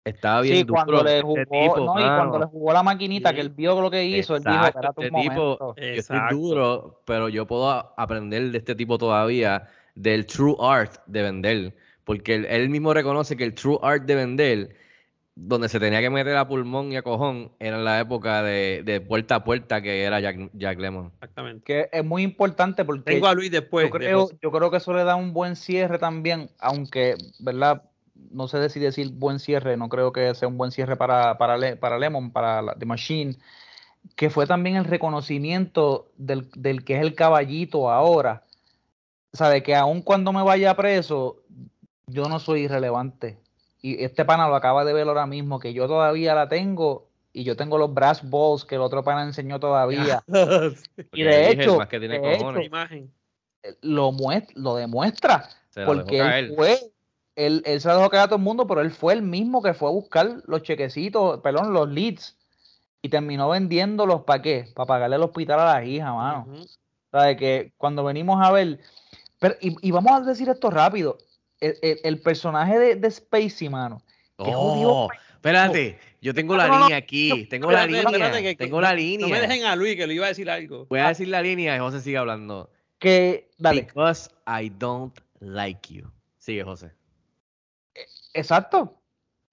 estaba bien Sí, duro. cuando le jugó, este tipo, no, y cuando mano". le jugó la maquinita, Sí. que él vio lo que hizo, él dijo, Exacto, espérate un este tipo, momento. yo estoy duro, pero yo puedo aprender de este tipo todavía, del true art de vender. Porque él, él mismo reconoce que el true art de vender, donde se tenía que meter a pulmón y a cojón, era en la época de, de puerta a puerta que era Jack, Jack Lemmon. Exactamente. Que es muy importante porque Tengo a Luis después. yo de creo, José. yo creo que eso le da un buen cierre también, aunque, ¿verdad? No sé si decir buen cierre, no creo que sea un buen cierre para, para, Le- para Lemon, para la- The Machine, que fue también el reconocimiento del, del que es el caballito ahora. Sabe que aun cuando me vaya preso, yo no soy irrelevante. Y este pana lo acaba de ver ahora mismo, que yo todavía la tengo y yo tengo los brass balls que el otro pana enseñó todavía. Y de hecho, más que tiene de la imagen. lo, muest- lo demuestra. se la Porque él fue, él, él se la dejó caer a todo el mundo, pero él fue el mismo que fue a buscar los chequecitos, perdón, los leads. Y terminó vendiéndolos para qué? Para pagarle el hospital a las hijas, mano. Ujú. ¿Sabe? Que cuando venimos a ver. Pero, y, y vamos a decir esto rápido. El, el- el personaje de, de Spacey, mano. Oh, espérate, yo tengo la No, no, no, línea aquí, tengo la Espérate, línea, espérate, que- que- tengo la No me línea. dejen a Luis, que le iba a decir algo. Voy a decir la línea y José sigue hablando. Que, dale, Because I don't like you. Sigue, José. exacto.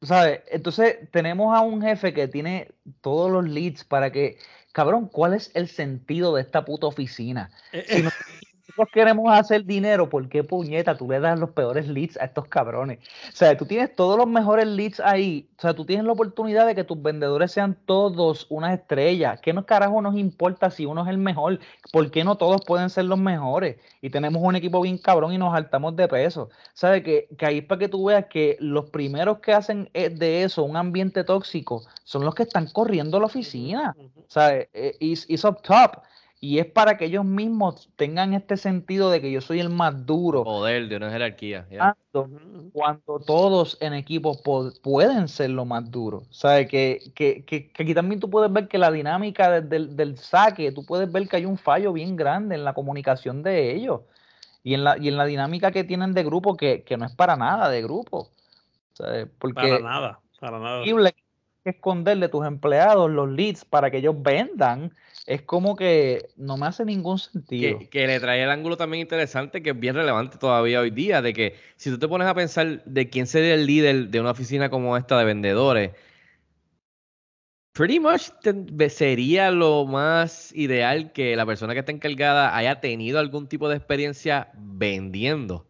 ¿Sabes? Entonces tenemos a un jefe que tiene todos los leads para que, cabrón, ¿cuál es el sentido de esta puta oficina? Eh, Si nosotros queremos hacer dinero, ¿por qué puñeta tú le das los peores leads a estos cabrones? O sea, tú tienes todos los mejores leads ahí. O sea, tú tienes la oportunidad de que tus vendedores sean todos unas estrellas. ¿Qué nos carajo nos importa si uno es el mejor? ¿Por qué no todos pueden ser los mejores? Y tenemos un equipo bien cabrón y nos saltamos de peso. ¿Sabes? Que, que ahí es para que tú veas que los primeros que hacen eh, de eso un ambiente tóxico son los que están corriendo la oficina. ¿sabes? Eh, It's, it's up top. Y es para que ellos mismos tengan este sentido de que yo soy el más duro. Poder de una jerarquía. Cuando, todos en equipo po- pueden ser lo más duro. ¿Sabes? Que, que, que, que aquí también tú puedes ver que la dinámica de- del, del saque, tú puedes ver que hay un fallo bien grande en la comunicación de ellos. Y en la, y en la dinámica que tienen de grupo, que, que no es para nada de grupo. Para nada, para nada. Que esconder de tus empleados los leads para que ellos vendan, es como que no me hace ningún sentido. Que, que le trae el ángulo también interesante que es bien relevante todavía hoy día, de que si tú te pones a pensar de quién sería el líder de una oficina como esta de vendedores, pretty much te- sería lo más ideal que la persona que está encargada haya tenido algún tipo de experiencia vendiendo.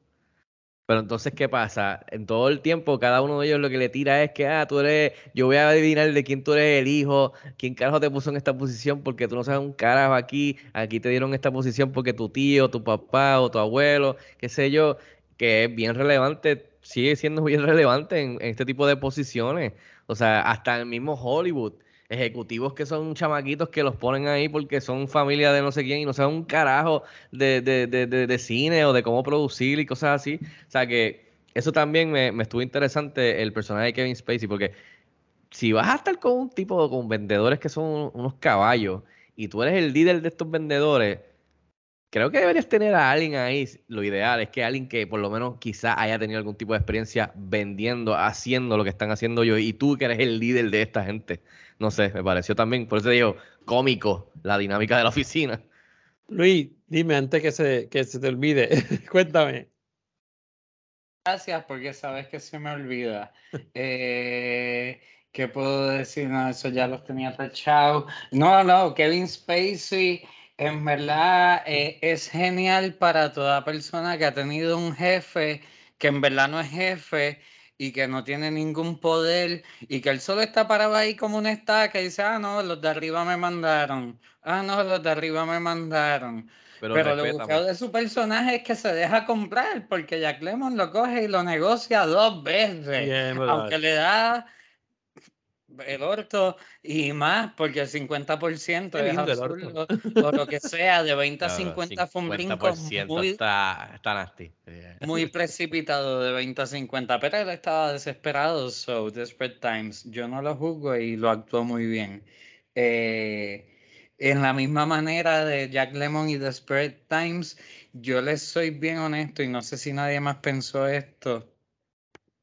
Pero entonces, ¿qué pasa? En todo el tiempo, cada uno de ellos lo que le tira es que, ah, tú eres, yo voy a adivinar de quién tú eres el hijo, quién carajo te puso en esta posición porque tú no sabes un carajo aquí, aquí te dieron esta posición porque tu tío, tu papá o tu abuelo, qué sé yo, que es bien relevante, sigue siendo bien relevante en, en este tipo de posiciones. O sea, hasta el mismo Hollywood, ejecutivos que son chamaquitos que los ponen ahí porque son familia de no sé quién y no saben un carajo de, de, de, de, cine o de cómo producir y cosas así. O sea que eso también me, me estuvo interesante el personaje de Kevin Spacey, porque si vas a estar con un tipo, con vendedores que son unos caballos, y tú eres el líder de estos vendedores, creo que deberías tener a alguien ahí. Lo ideal es que alguien que por lo menos quizá haya tenido algún tipo de experiencia vendiendo, haciendo lo que están haciendo yo, y tú que eres el líder de esta gente. No sé, me pareció también, por eso te digo, cómico la dinámica de la oficina. Luis, dime antes que se, que se te olvide, cuéntame. Gracias, porque sabes que se me olvida. Eh, ¿qué puedo decir? No, eso ya los tenía tachados. No, no, Kevin Spacey, En verdad eh, es genial para toda persona que ha tenido un jefe que en verdad no es jefe y que no tiene ningún poder y que él solo está parado ahí como una estaca y dice, ah, no, los de arriba me mandaron, ah, no, los de arriba me mandaron. Pero, Pero lo buscado de su personaje es que se deja comprar porque Jack Lemmon lo coge y lo negocia dos veces, aunque le da el orto y más porque el 50% Qué es lindo el orto. absurdo o lo que sea, de 20 a Claro, 50 fue un brinco 50% muy, está, está nasty. Sí. muy precipitado de 20 a 50, pero él estaba desesperado, so Desperate Times, yo no lo juzgo y lo actuó muy bien. Eh, en la misma manera de Jack Lemmon y Desperate Times, yo les soy bien honesto y no sé si nadie más pensó esto,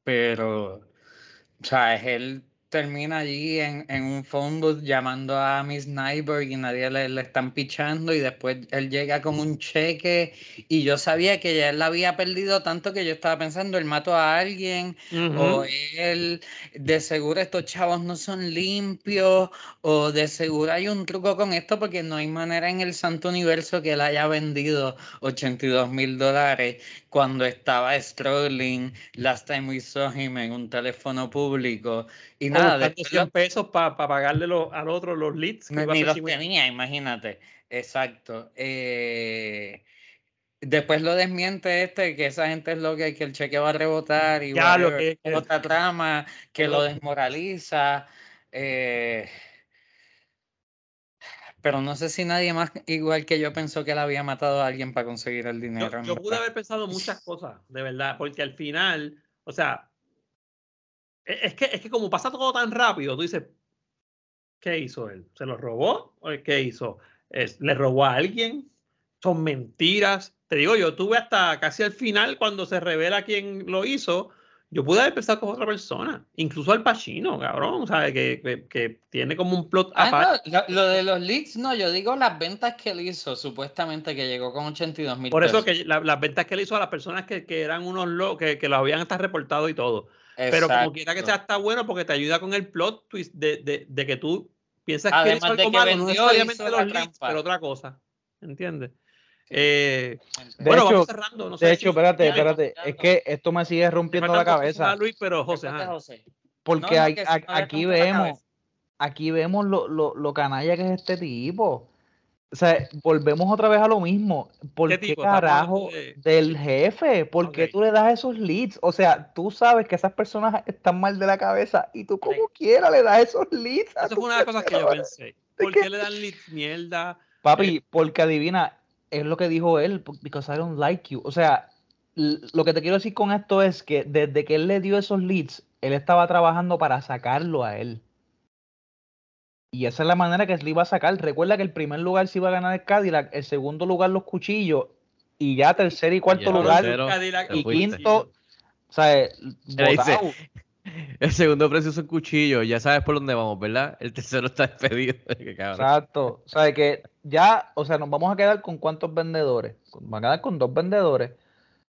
pero, o sea, él termina allí en, en un phone booth llamando a Miss Nyberg y nadie le, le están pichando y después él llega con un cheque y yo sabía que ya él la había perdido tanto que yo estaba pensando, él mató a alguien o él, de seguro estos chavos no son limpios o de seguro hay un truco con esto porque no hay manera en el santo universo que él haya vendido 82 mil dólares cuando estaba struggling last time we saw him en un teléfono público y nada, después 100 lo- pesos para pagarle lo- al otro los leads. que a ni los tenía, imagínate. Exacto. Eh, después lo desmiente este, que esa gente es lo que, el cheque va a rebotar y Ya, lo whatever, que- otra trama que lo desmoraliza. eh, pero no sé si nadie más igual que yo pensó que él había matado a alguien para conseguir el Yo, dinero. en yo pude haber pensado muchas cosas, de verdad, porque al final, o sea, e- es que, es que como pasa todo tan rápido, tú dices, ¿qué hizo él? ¿Se lo robó? ¿O qué hizo? ¿Le robó a alguien? ¿Son mentiras? Te digo, yo tuve hasta casi al final, cuando se revela quién lo hizo, yo pude haber pensado que otra persona, incluso al Pacino, cabrón, ¿sabes? Que, que, que tiene como un plot Ah, aparte. no, lo, lo de los leads, no, yo digo las ventas que él hizo, supuestamente que llegó con 82 mil Por eso pesos. que la- las ventas que le hizo a las personas que, que eran unos locos, que, que los habían hasta reportado y todo. Pero como quiera que sea, está bueno porque te ayuda con el plot twist de, de, de que tú piensas que Además algo de que malo, no necesariamente los trampa. pero otra cosa. ¿Entiendes? Eh, De bueno, hecho- vamos cerrando. No sé De si- hecho, espérate, si- espérate, es que esto me sigue rompiendo la cabeza. más, Luis, pero José, Responde, ajá. José. Porque No, hay- a- aquí vemos, aquí vemos lo, lo, lo canalla que es este tipo. O sea, volvemos otra vez a lo mismo. ¿Por ¿Qué qué, tipo? Estamos carajo de- del jefe? ¿por qué tú le das esos leads? O sea, tú sabes que esas personas están mal de la cabeza y tú como quiera le das esos leads. Eso fue una de las cosas que yo pensé. ¿Por qué le dan leads mierda? Papi, porque adivina, es lo que dijo él, because I don't like you. O sea, lo que te quiero decir con esto es que desde que él le dio esos leads, él estaba trabajando para sacarlo a él. Y esa es la manera que se le iba a sacar. Recuerda que el primer lugar se iba a ganar el Cadillac, el segundo lugar los cuchillos, y ya tercer y cuarto Ya, lugar tercero, Cadillac y quinto, o sea, eh. El segundo precio son cuchillos, ya sabes por dónde vamos, ¿verdad? El tercero está despedido. Exacto. O sea, que ya, o sea, nos vamos a quedar con cuántos vendedores. Van a quedar con dos vendedores.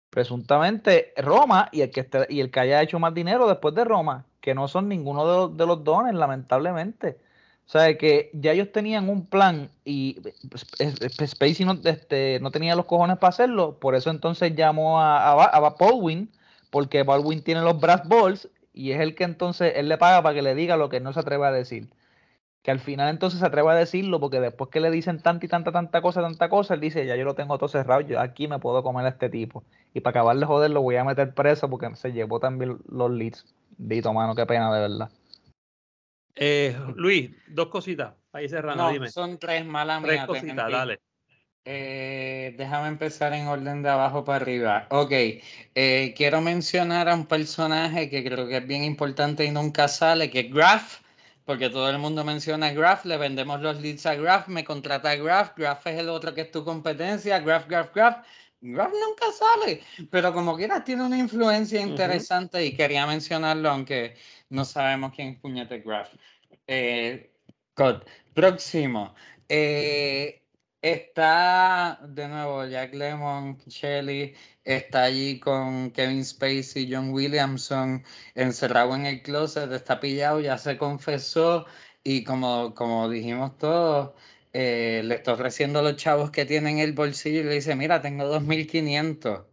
Presuntamente Roma y el que esté, y el que haya hecho más dinero después de Roma, que no son ninguno de los, de los dones, lamentablemente. O sea, que ya ellos tenían un plan y pues, es- es- Spacey no, este, no tenía los cojones para hacerlo, por eso entonces llamó a, a, a Baldwin, porque Baldwin tiene los brass balls y es el que entonces él le paga para que le diga lo que no se atreve a decir que al final entonces se atreve a decirlo porque después que le dicen tanta y tanta, tanta cosa, tanta cosa, él dice, ya yo lo tengo todo cerrado, yo aquí me puedo comer a este tipo. Y para acabar de joder lo voy a meter preso porque se llevó también los leads. Dito, mano, qué pena, de verdad. Eh, Luis, dos cositas. Ahí cerrando, No, dime. son tres malas Tres cositas, dale. Eh, déjame empezar en orden de abajo para arriba. Ok, eh, quiero mencionar a un personaje que creo que es bien importante y nunca sale, que es Graph, porque todo el mundo menciona a Graph, le vendemos los leads a Graph, me contrata a Graph, Graph es el otro que es tu competencia, Graph, Graph, Graph. Graph nunca sale, pero como quieras tiene una influencia interesante y quería mencionarlo, aunque no sabemos quién es puñete Graph. Eh, God. Próximo. Eh, está de nuevo Jack Lemmon, Shelley, está allí con Kevin Spacey, John Williamson, encerrado en el closet, está pillado, ya se confesó y como, como dijimos todos, eh, le está ofreciendo los chavos que tienen el bolsillo y le dice, mira, tengo 2.500.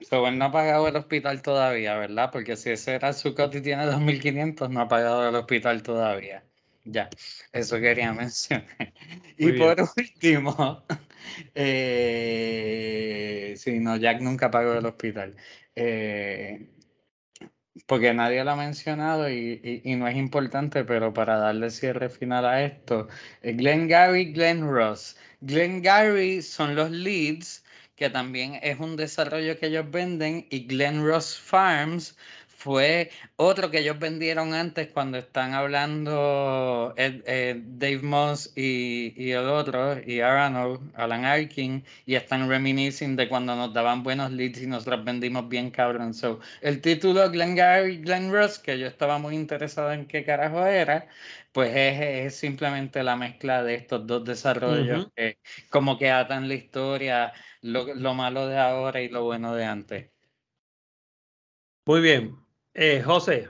So, él no ha pagado el hospital todavía, ¿verdad? Porque si ese era su cote y tiene 2.500, no ha pagado el hospital todavía. Ya, eso quería mencionar. Y bien. por último, eh, sí, no, Jack nunca pagó el hospital. Eh, porque nadie lo ha mencionado y, y- y no es importante, pero para darle cierre final a esto, eh, Glenn Gary, Glenn Ross. Glenn Gary son los leads, que también es un desarrollo que ellos venden, y Glen Ross Farms fue otro que ellos vendieron antes cuando están hablando Ed- eh, Dave Moss y, y el otro, y Arano, Alan Arkin, y están reminiscing de cuando nos daban buenos leads y nosotros vendimos bien cabrón. So, el título Glen Gary, Glen Ross, que yo estaba muy interesado en qué carajo era, pues es, es simplemente la mezcla de estos dos desarrollos que como que atan la historia, lo, lo malo de ahora y lo bueno de antes. Muy bien. Eh, José,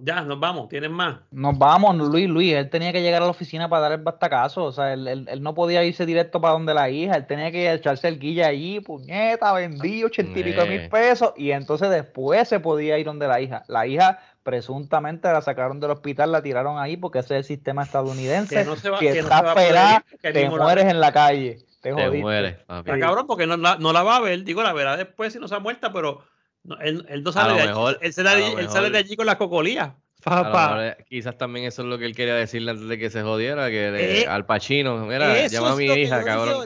ya nos vamos. ¿Tienen más? Nos vamos, Luis, Luis, él tenía que llegar a la oficina para dar el bastacazo, o sea, él, él- él no podía irse directo para donde la hija, él tenía que echarse el guilla allí, puñeta, vendí ochenta y pico mil pesos, y entonces después se podía ir donde la hija. La hija presuntamente la sacaron del hospital, la tiraron ahí porque ese es el sistema estadounidense, Que no se va, que está se va a poder pelada, ir, que te la- mueres en la calle, te Te jodiste. mueres, papi. Está cabrón porque no la, no la va a ver. Digo, la verá después si no se ha muerta, pero no- él, él no sale lo de allí. mejor- él, sale a de, lo allí- él mejor- sale de allí con las cocolías. Mejor, eh, quizás también eso es lo que él quería decirle antes de que se jodiera, que Eh, al Pachino, mira, llama a mi hija, cabrón.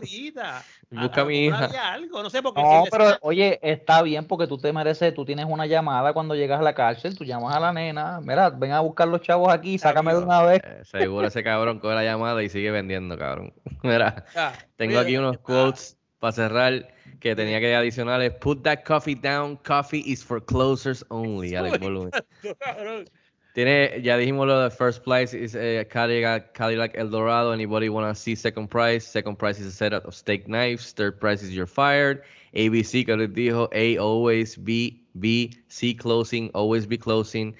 Busca a mi hija. algo, no sé por qué. No, si pero oye, está bien porque tú te mereces, tú tienes una llamada cuando llegas a la cárcel, tú llamas a la nena, mira, ven a buscar los chavos aquí, sácame de una vez. Eh, seguro ese cabrón coge la llamada y sigue vendiendo, cabrón. Mira, Ah, tengo mira, aquí unos ah, quotes para cerrar que tenía que adicionales. Put that coffee down. Coffee is for closers only. Alex Volumen. Tiene, ya dijimos lo de first prize is eh, Cadillac, Cadillac Eldorado. Anybody wanna see second prize? Second prize is a set of steak knives. Third prize is you're fired. ABC que les dijo A always B B C closing always be closing.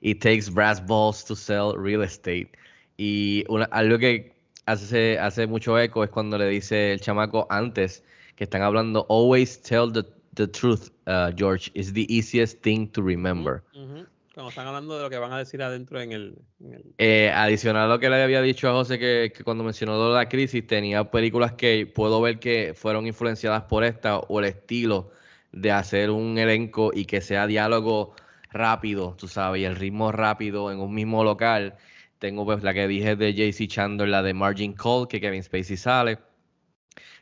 It takes brass balls to sell real estate. Y una, algo que hace, hace mucho eco es cuando le dice el chamaco antes que están hablando always tell the, the truth, uh, George. It's the easiest thing to remember. Cuando están hablando de lo que van a decir adentro en el. en el- Eh, adicional a lo que le había dicho a José, que, que cuando mencionó la crisis, tenía películas que puedo ver que fueron influenciadas por esta o el estilo de hacer un elenco y que sea diálogo rápido, tú sabes, y el ritmo rápido en un mismo local. Tengo pues la que dije de JC Chandler, la de Margin Call, que Kevin Spacey sale.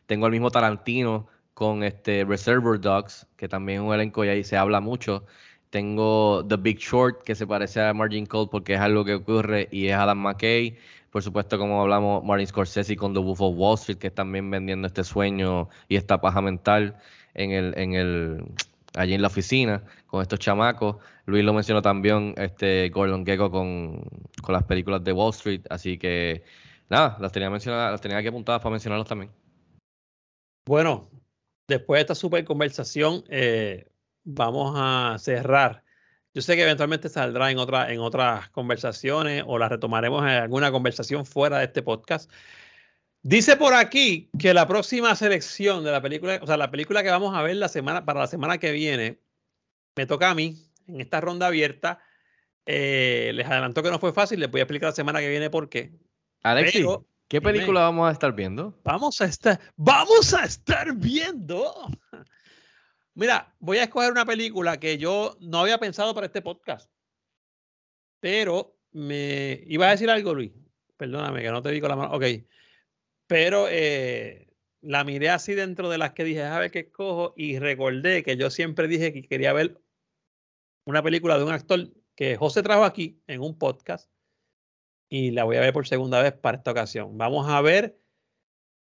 Tengo el mismo Tarantino con este Reservoir Dogs, que también es un elenco y ahí se habla mucho. Tengo The Big Short, que se parece a Margin Call porque es algo que ocurre y es Adam McKay. Por supuesto, como hablamos, Martin Scorsese con The Wolf of Wall Street, que también vendiendo este sueño y esta paja mental en el, en el, allí en la oficina con estos chamacos. Luis lo mencionó también, este Gordon Gecko con, con las películas de Wall Street. Así que, nada, las tenía, mencionadas, las tenía aquí apuntadas para mencionarlos también. Bueno, después de esta super conversación, eh, vamos a cerrar. Yo sé que eventualmente saldrá en, otra, en otras conversaciones o la retomaremos en alguna conversación fuera de este podcast. Dice por aquí que la próxima selección de la película, o sea, la película que vamos a ver la semana, para la semana que viene, me toca a mí en esta ronda abierta. Eh, les adelanto que no fue fácil, les voy a explicar la semana que viene por qué. Alexi, Pero, ¿qué dime. película vamos a estar viendo? Vamos a estar, vamos a estar viendo. Mira, voy a escoger una película que yo no había pensado para este podcast. Pero me iba a decir algo, Luis. Perdóname que no te digo la mano. Ok. Pero eh, la miré así dentro de las que dije, a ver qué escojo. Y recordé que yo siempre dije que quería ver una película de un actor que José trajo aquí en un podcast. Y la voy a ver por segunda vez para esta ocasión. Vamos a ver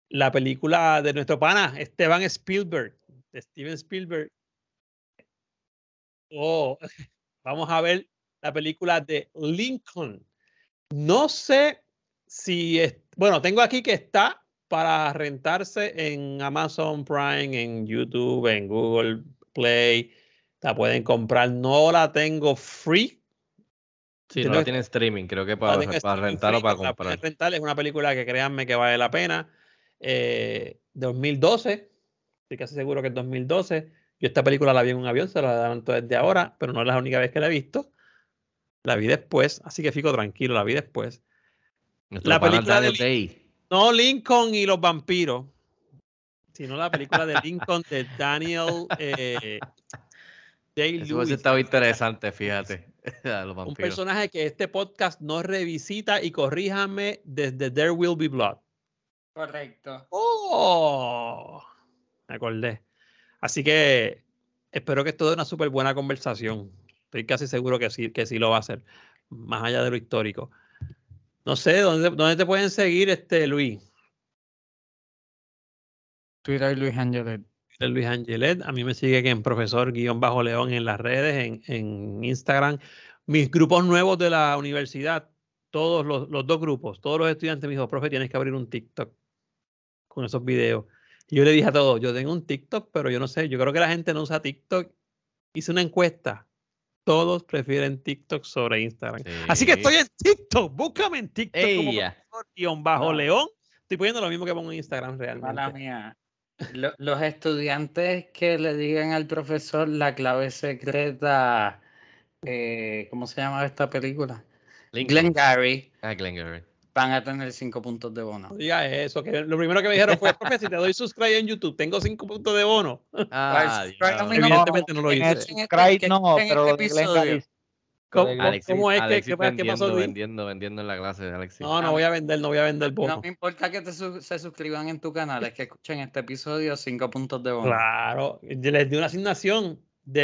la película de nuestro pana Esteban Spielberg, de Steven Spielberg. Oh, vamos a ver la película de Lincoln. No sé si es, bueno, tengo aquí que está para rentarse en Amazon Prime, en YouTube, en Google Play. La pueden comprar. No la tengo free. Sí, no la tiene streaming, creo que para, para rentar o para comprar. rentar, es una película que créanme que vale la pena. Eh, 2012, estoy casi seguro que es 2012. Yo esta película la vi en un avión, se la adelanto desde ahora, pero no es la única vez que la he visto. La vi después, así que fico tranquilo, la vi después. Nuestro La película de Day. No Lincoln y los vampiros, sino la película de Lincoln de Daniel eh, Day Eso Lewis. estado interesante, fíjate. Un personaje que este podcast no revisita y corríjame desde There Will Be Blood. Correcto. ¡Oh! Me acordé. Así que espero que esto dé una súper buena conversación. Estoy casi seguro que sí, que sí lo va a hacer. Más allá de lo histórico. No sé, ¿dónde, dónde te pueden seguir, este Luis? Twitter Luis Angelet. Luis Angelet. A mí me sigue que en profesor guion bajo león en las redes, en, en Instagram. Mis grupos nuevos de la universidad, todos los, los dos grupos, todos los estudiantes me dijo, profe, tienes que abrir un TikTok con esos videos. Y yo le dije a todos, yo tengo un TikTok, pero yo no sé, yo creo que la gente no usa TikTok. Hice una encuesta. Todos prefieren TikTok sobre Instagram. Así que estoy en TikTok. Búscame en TikTok como profesor guion bajo No. león. Estoy poniendo lo mismo que pongo en Instagram realmente. Mala mía. Lo- los estudiantes que le digan al profesor la clave secreta, eh, ¿cómo se llama esta película? Lincoln. Glengarry, Ah, Glengarry. van a tener cinco puntos de bono. No digas eso, que lo primero que me dijeron fue, profe, si te doy subscribe en YouTube, tengo cinco puntos de bono. Ah, Evidentemente no lo hice. Subscribe que- no, pero este de Glenn. ¿Cómo, de- Alexis, cómo es que, qué, pasó, vendiendo, Luis? vendiendo, vendiendo en la clase, Alexis. No, no voy a vender, no voy a vender No bono. me importa que te su- se suscriban en tu canal, es que escuchen este episodio, cinco puntos de bono. Claro, les di una asignación de,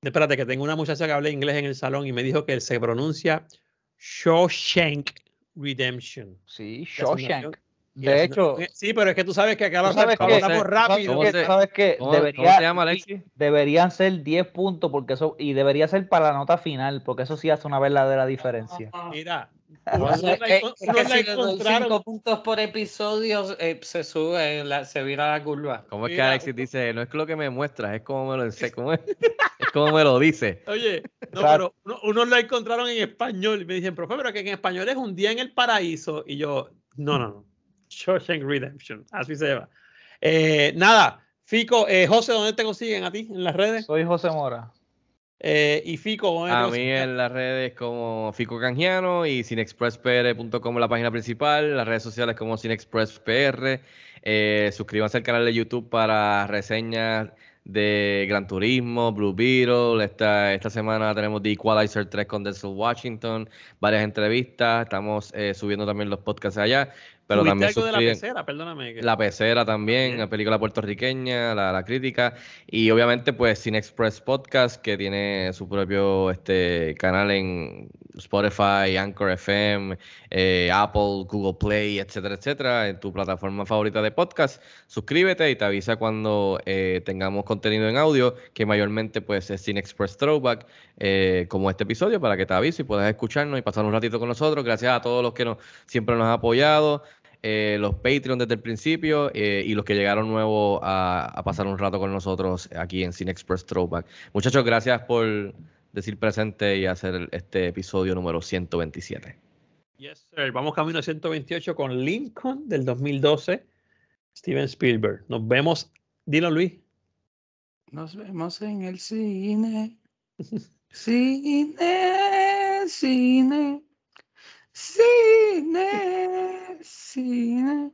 de- espérate, que tengo una muchacha que habla inglés en el salón y me dijo que se pronuncia Shawshank Redemption. Sí, Shawshank. La De hecho, asignación- sí, pero es que tú sabes que acá tú lo sabes que- hablamos ¿Cómo rápido. ¿Cómo que- se- sabes que ¿Cómo, debería, cómo se llama, Alexis? deberían ser 10 puntos porque eso y debería ser para la nota final porque eso sí hace una verdadera diferencia. Mira, O unos sea, la es- que la si le doy encontraron- cinco puntos por episodio, eh, se sube, la- se vira la curva. ¿Cómo es que Mira, Alexis dice? No es lo que me muestras, es como me lo ense- ¿cómo es? es como me lo dice. Oye, no, pero uno- unos la encontraron en español y me dicen, profe, pero que en español es un día en el paraíso. Y yo, no, no, no. Shawshank Redemption, así se llama. Eh, nada, Fico, eh, José, ¿dónde te consiguen a ti? ¿En las redes? Soy José Mora. Eh, y Fico, ¿dónde te A mí consiguen? en las redes como Fico Canjiano y cinexpresspr.com la página principal, las redes sociales como cinexpresspr. Eh, suscríbanse al canal de YouTube para reseñas de Gran Turismo, Blue Beetle. Esta, esta semana tenemos The Equalizer 3 con Denzel Washington, varias entrevistas. Estamos eh, subiendo también los podcasts allá. Pero ¿Tuviste también algo de la pecera? Perdóname. que- La pecera también, la película puertorriqueña, la, la crítica. Y obviamente, pues, Cine Express Podcast, que tiene su propio este, canal en Spotify, Anchor FM, eh, Apple, Google Play, etcétera, etcétera, en tu plataforma favorita de podcast. Suscríbete y te avisa cuando eh, tengamos contenido en audio, que mayormente, pues, es Cine Express Throwback, eh, como este episodio, para que te avise y puedas escucharnos y pasar un ratito con nosotros. Gracias a todos los que nos, siempre nos han apoyado eh, los Patreon desde el principio eh, y los que llegaron nuevos a, a pasar un rato con nosotros aquí en Cine Express Throwback. Muchachos, gracias por decir presente y hacer este episodio número 127. Yes, sir. Vamos camino a 128 con Lincoln del 2012, Steven Spielberg. Nos vemos. Dilo, Luis. Nos vemos en el cine. Cine, cine, cine, cine.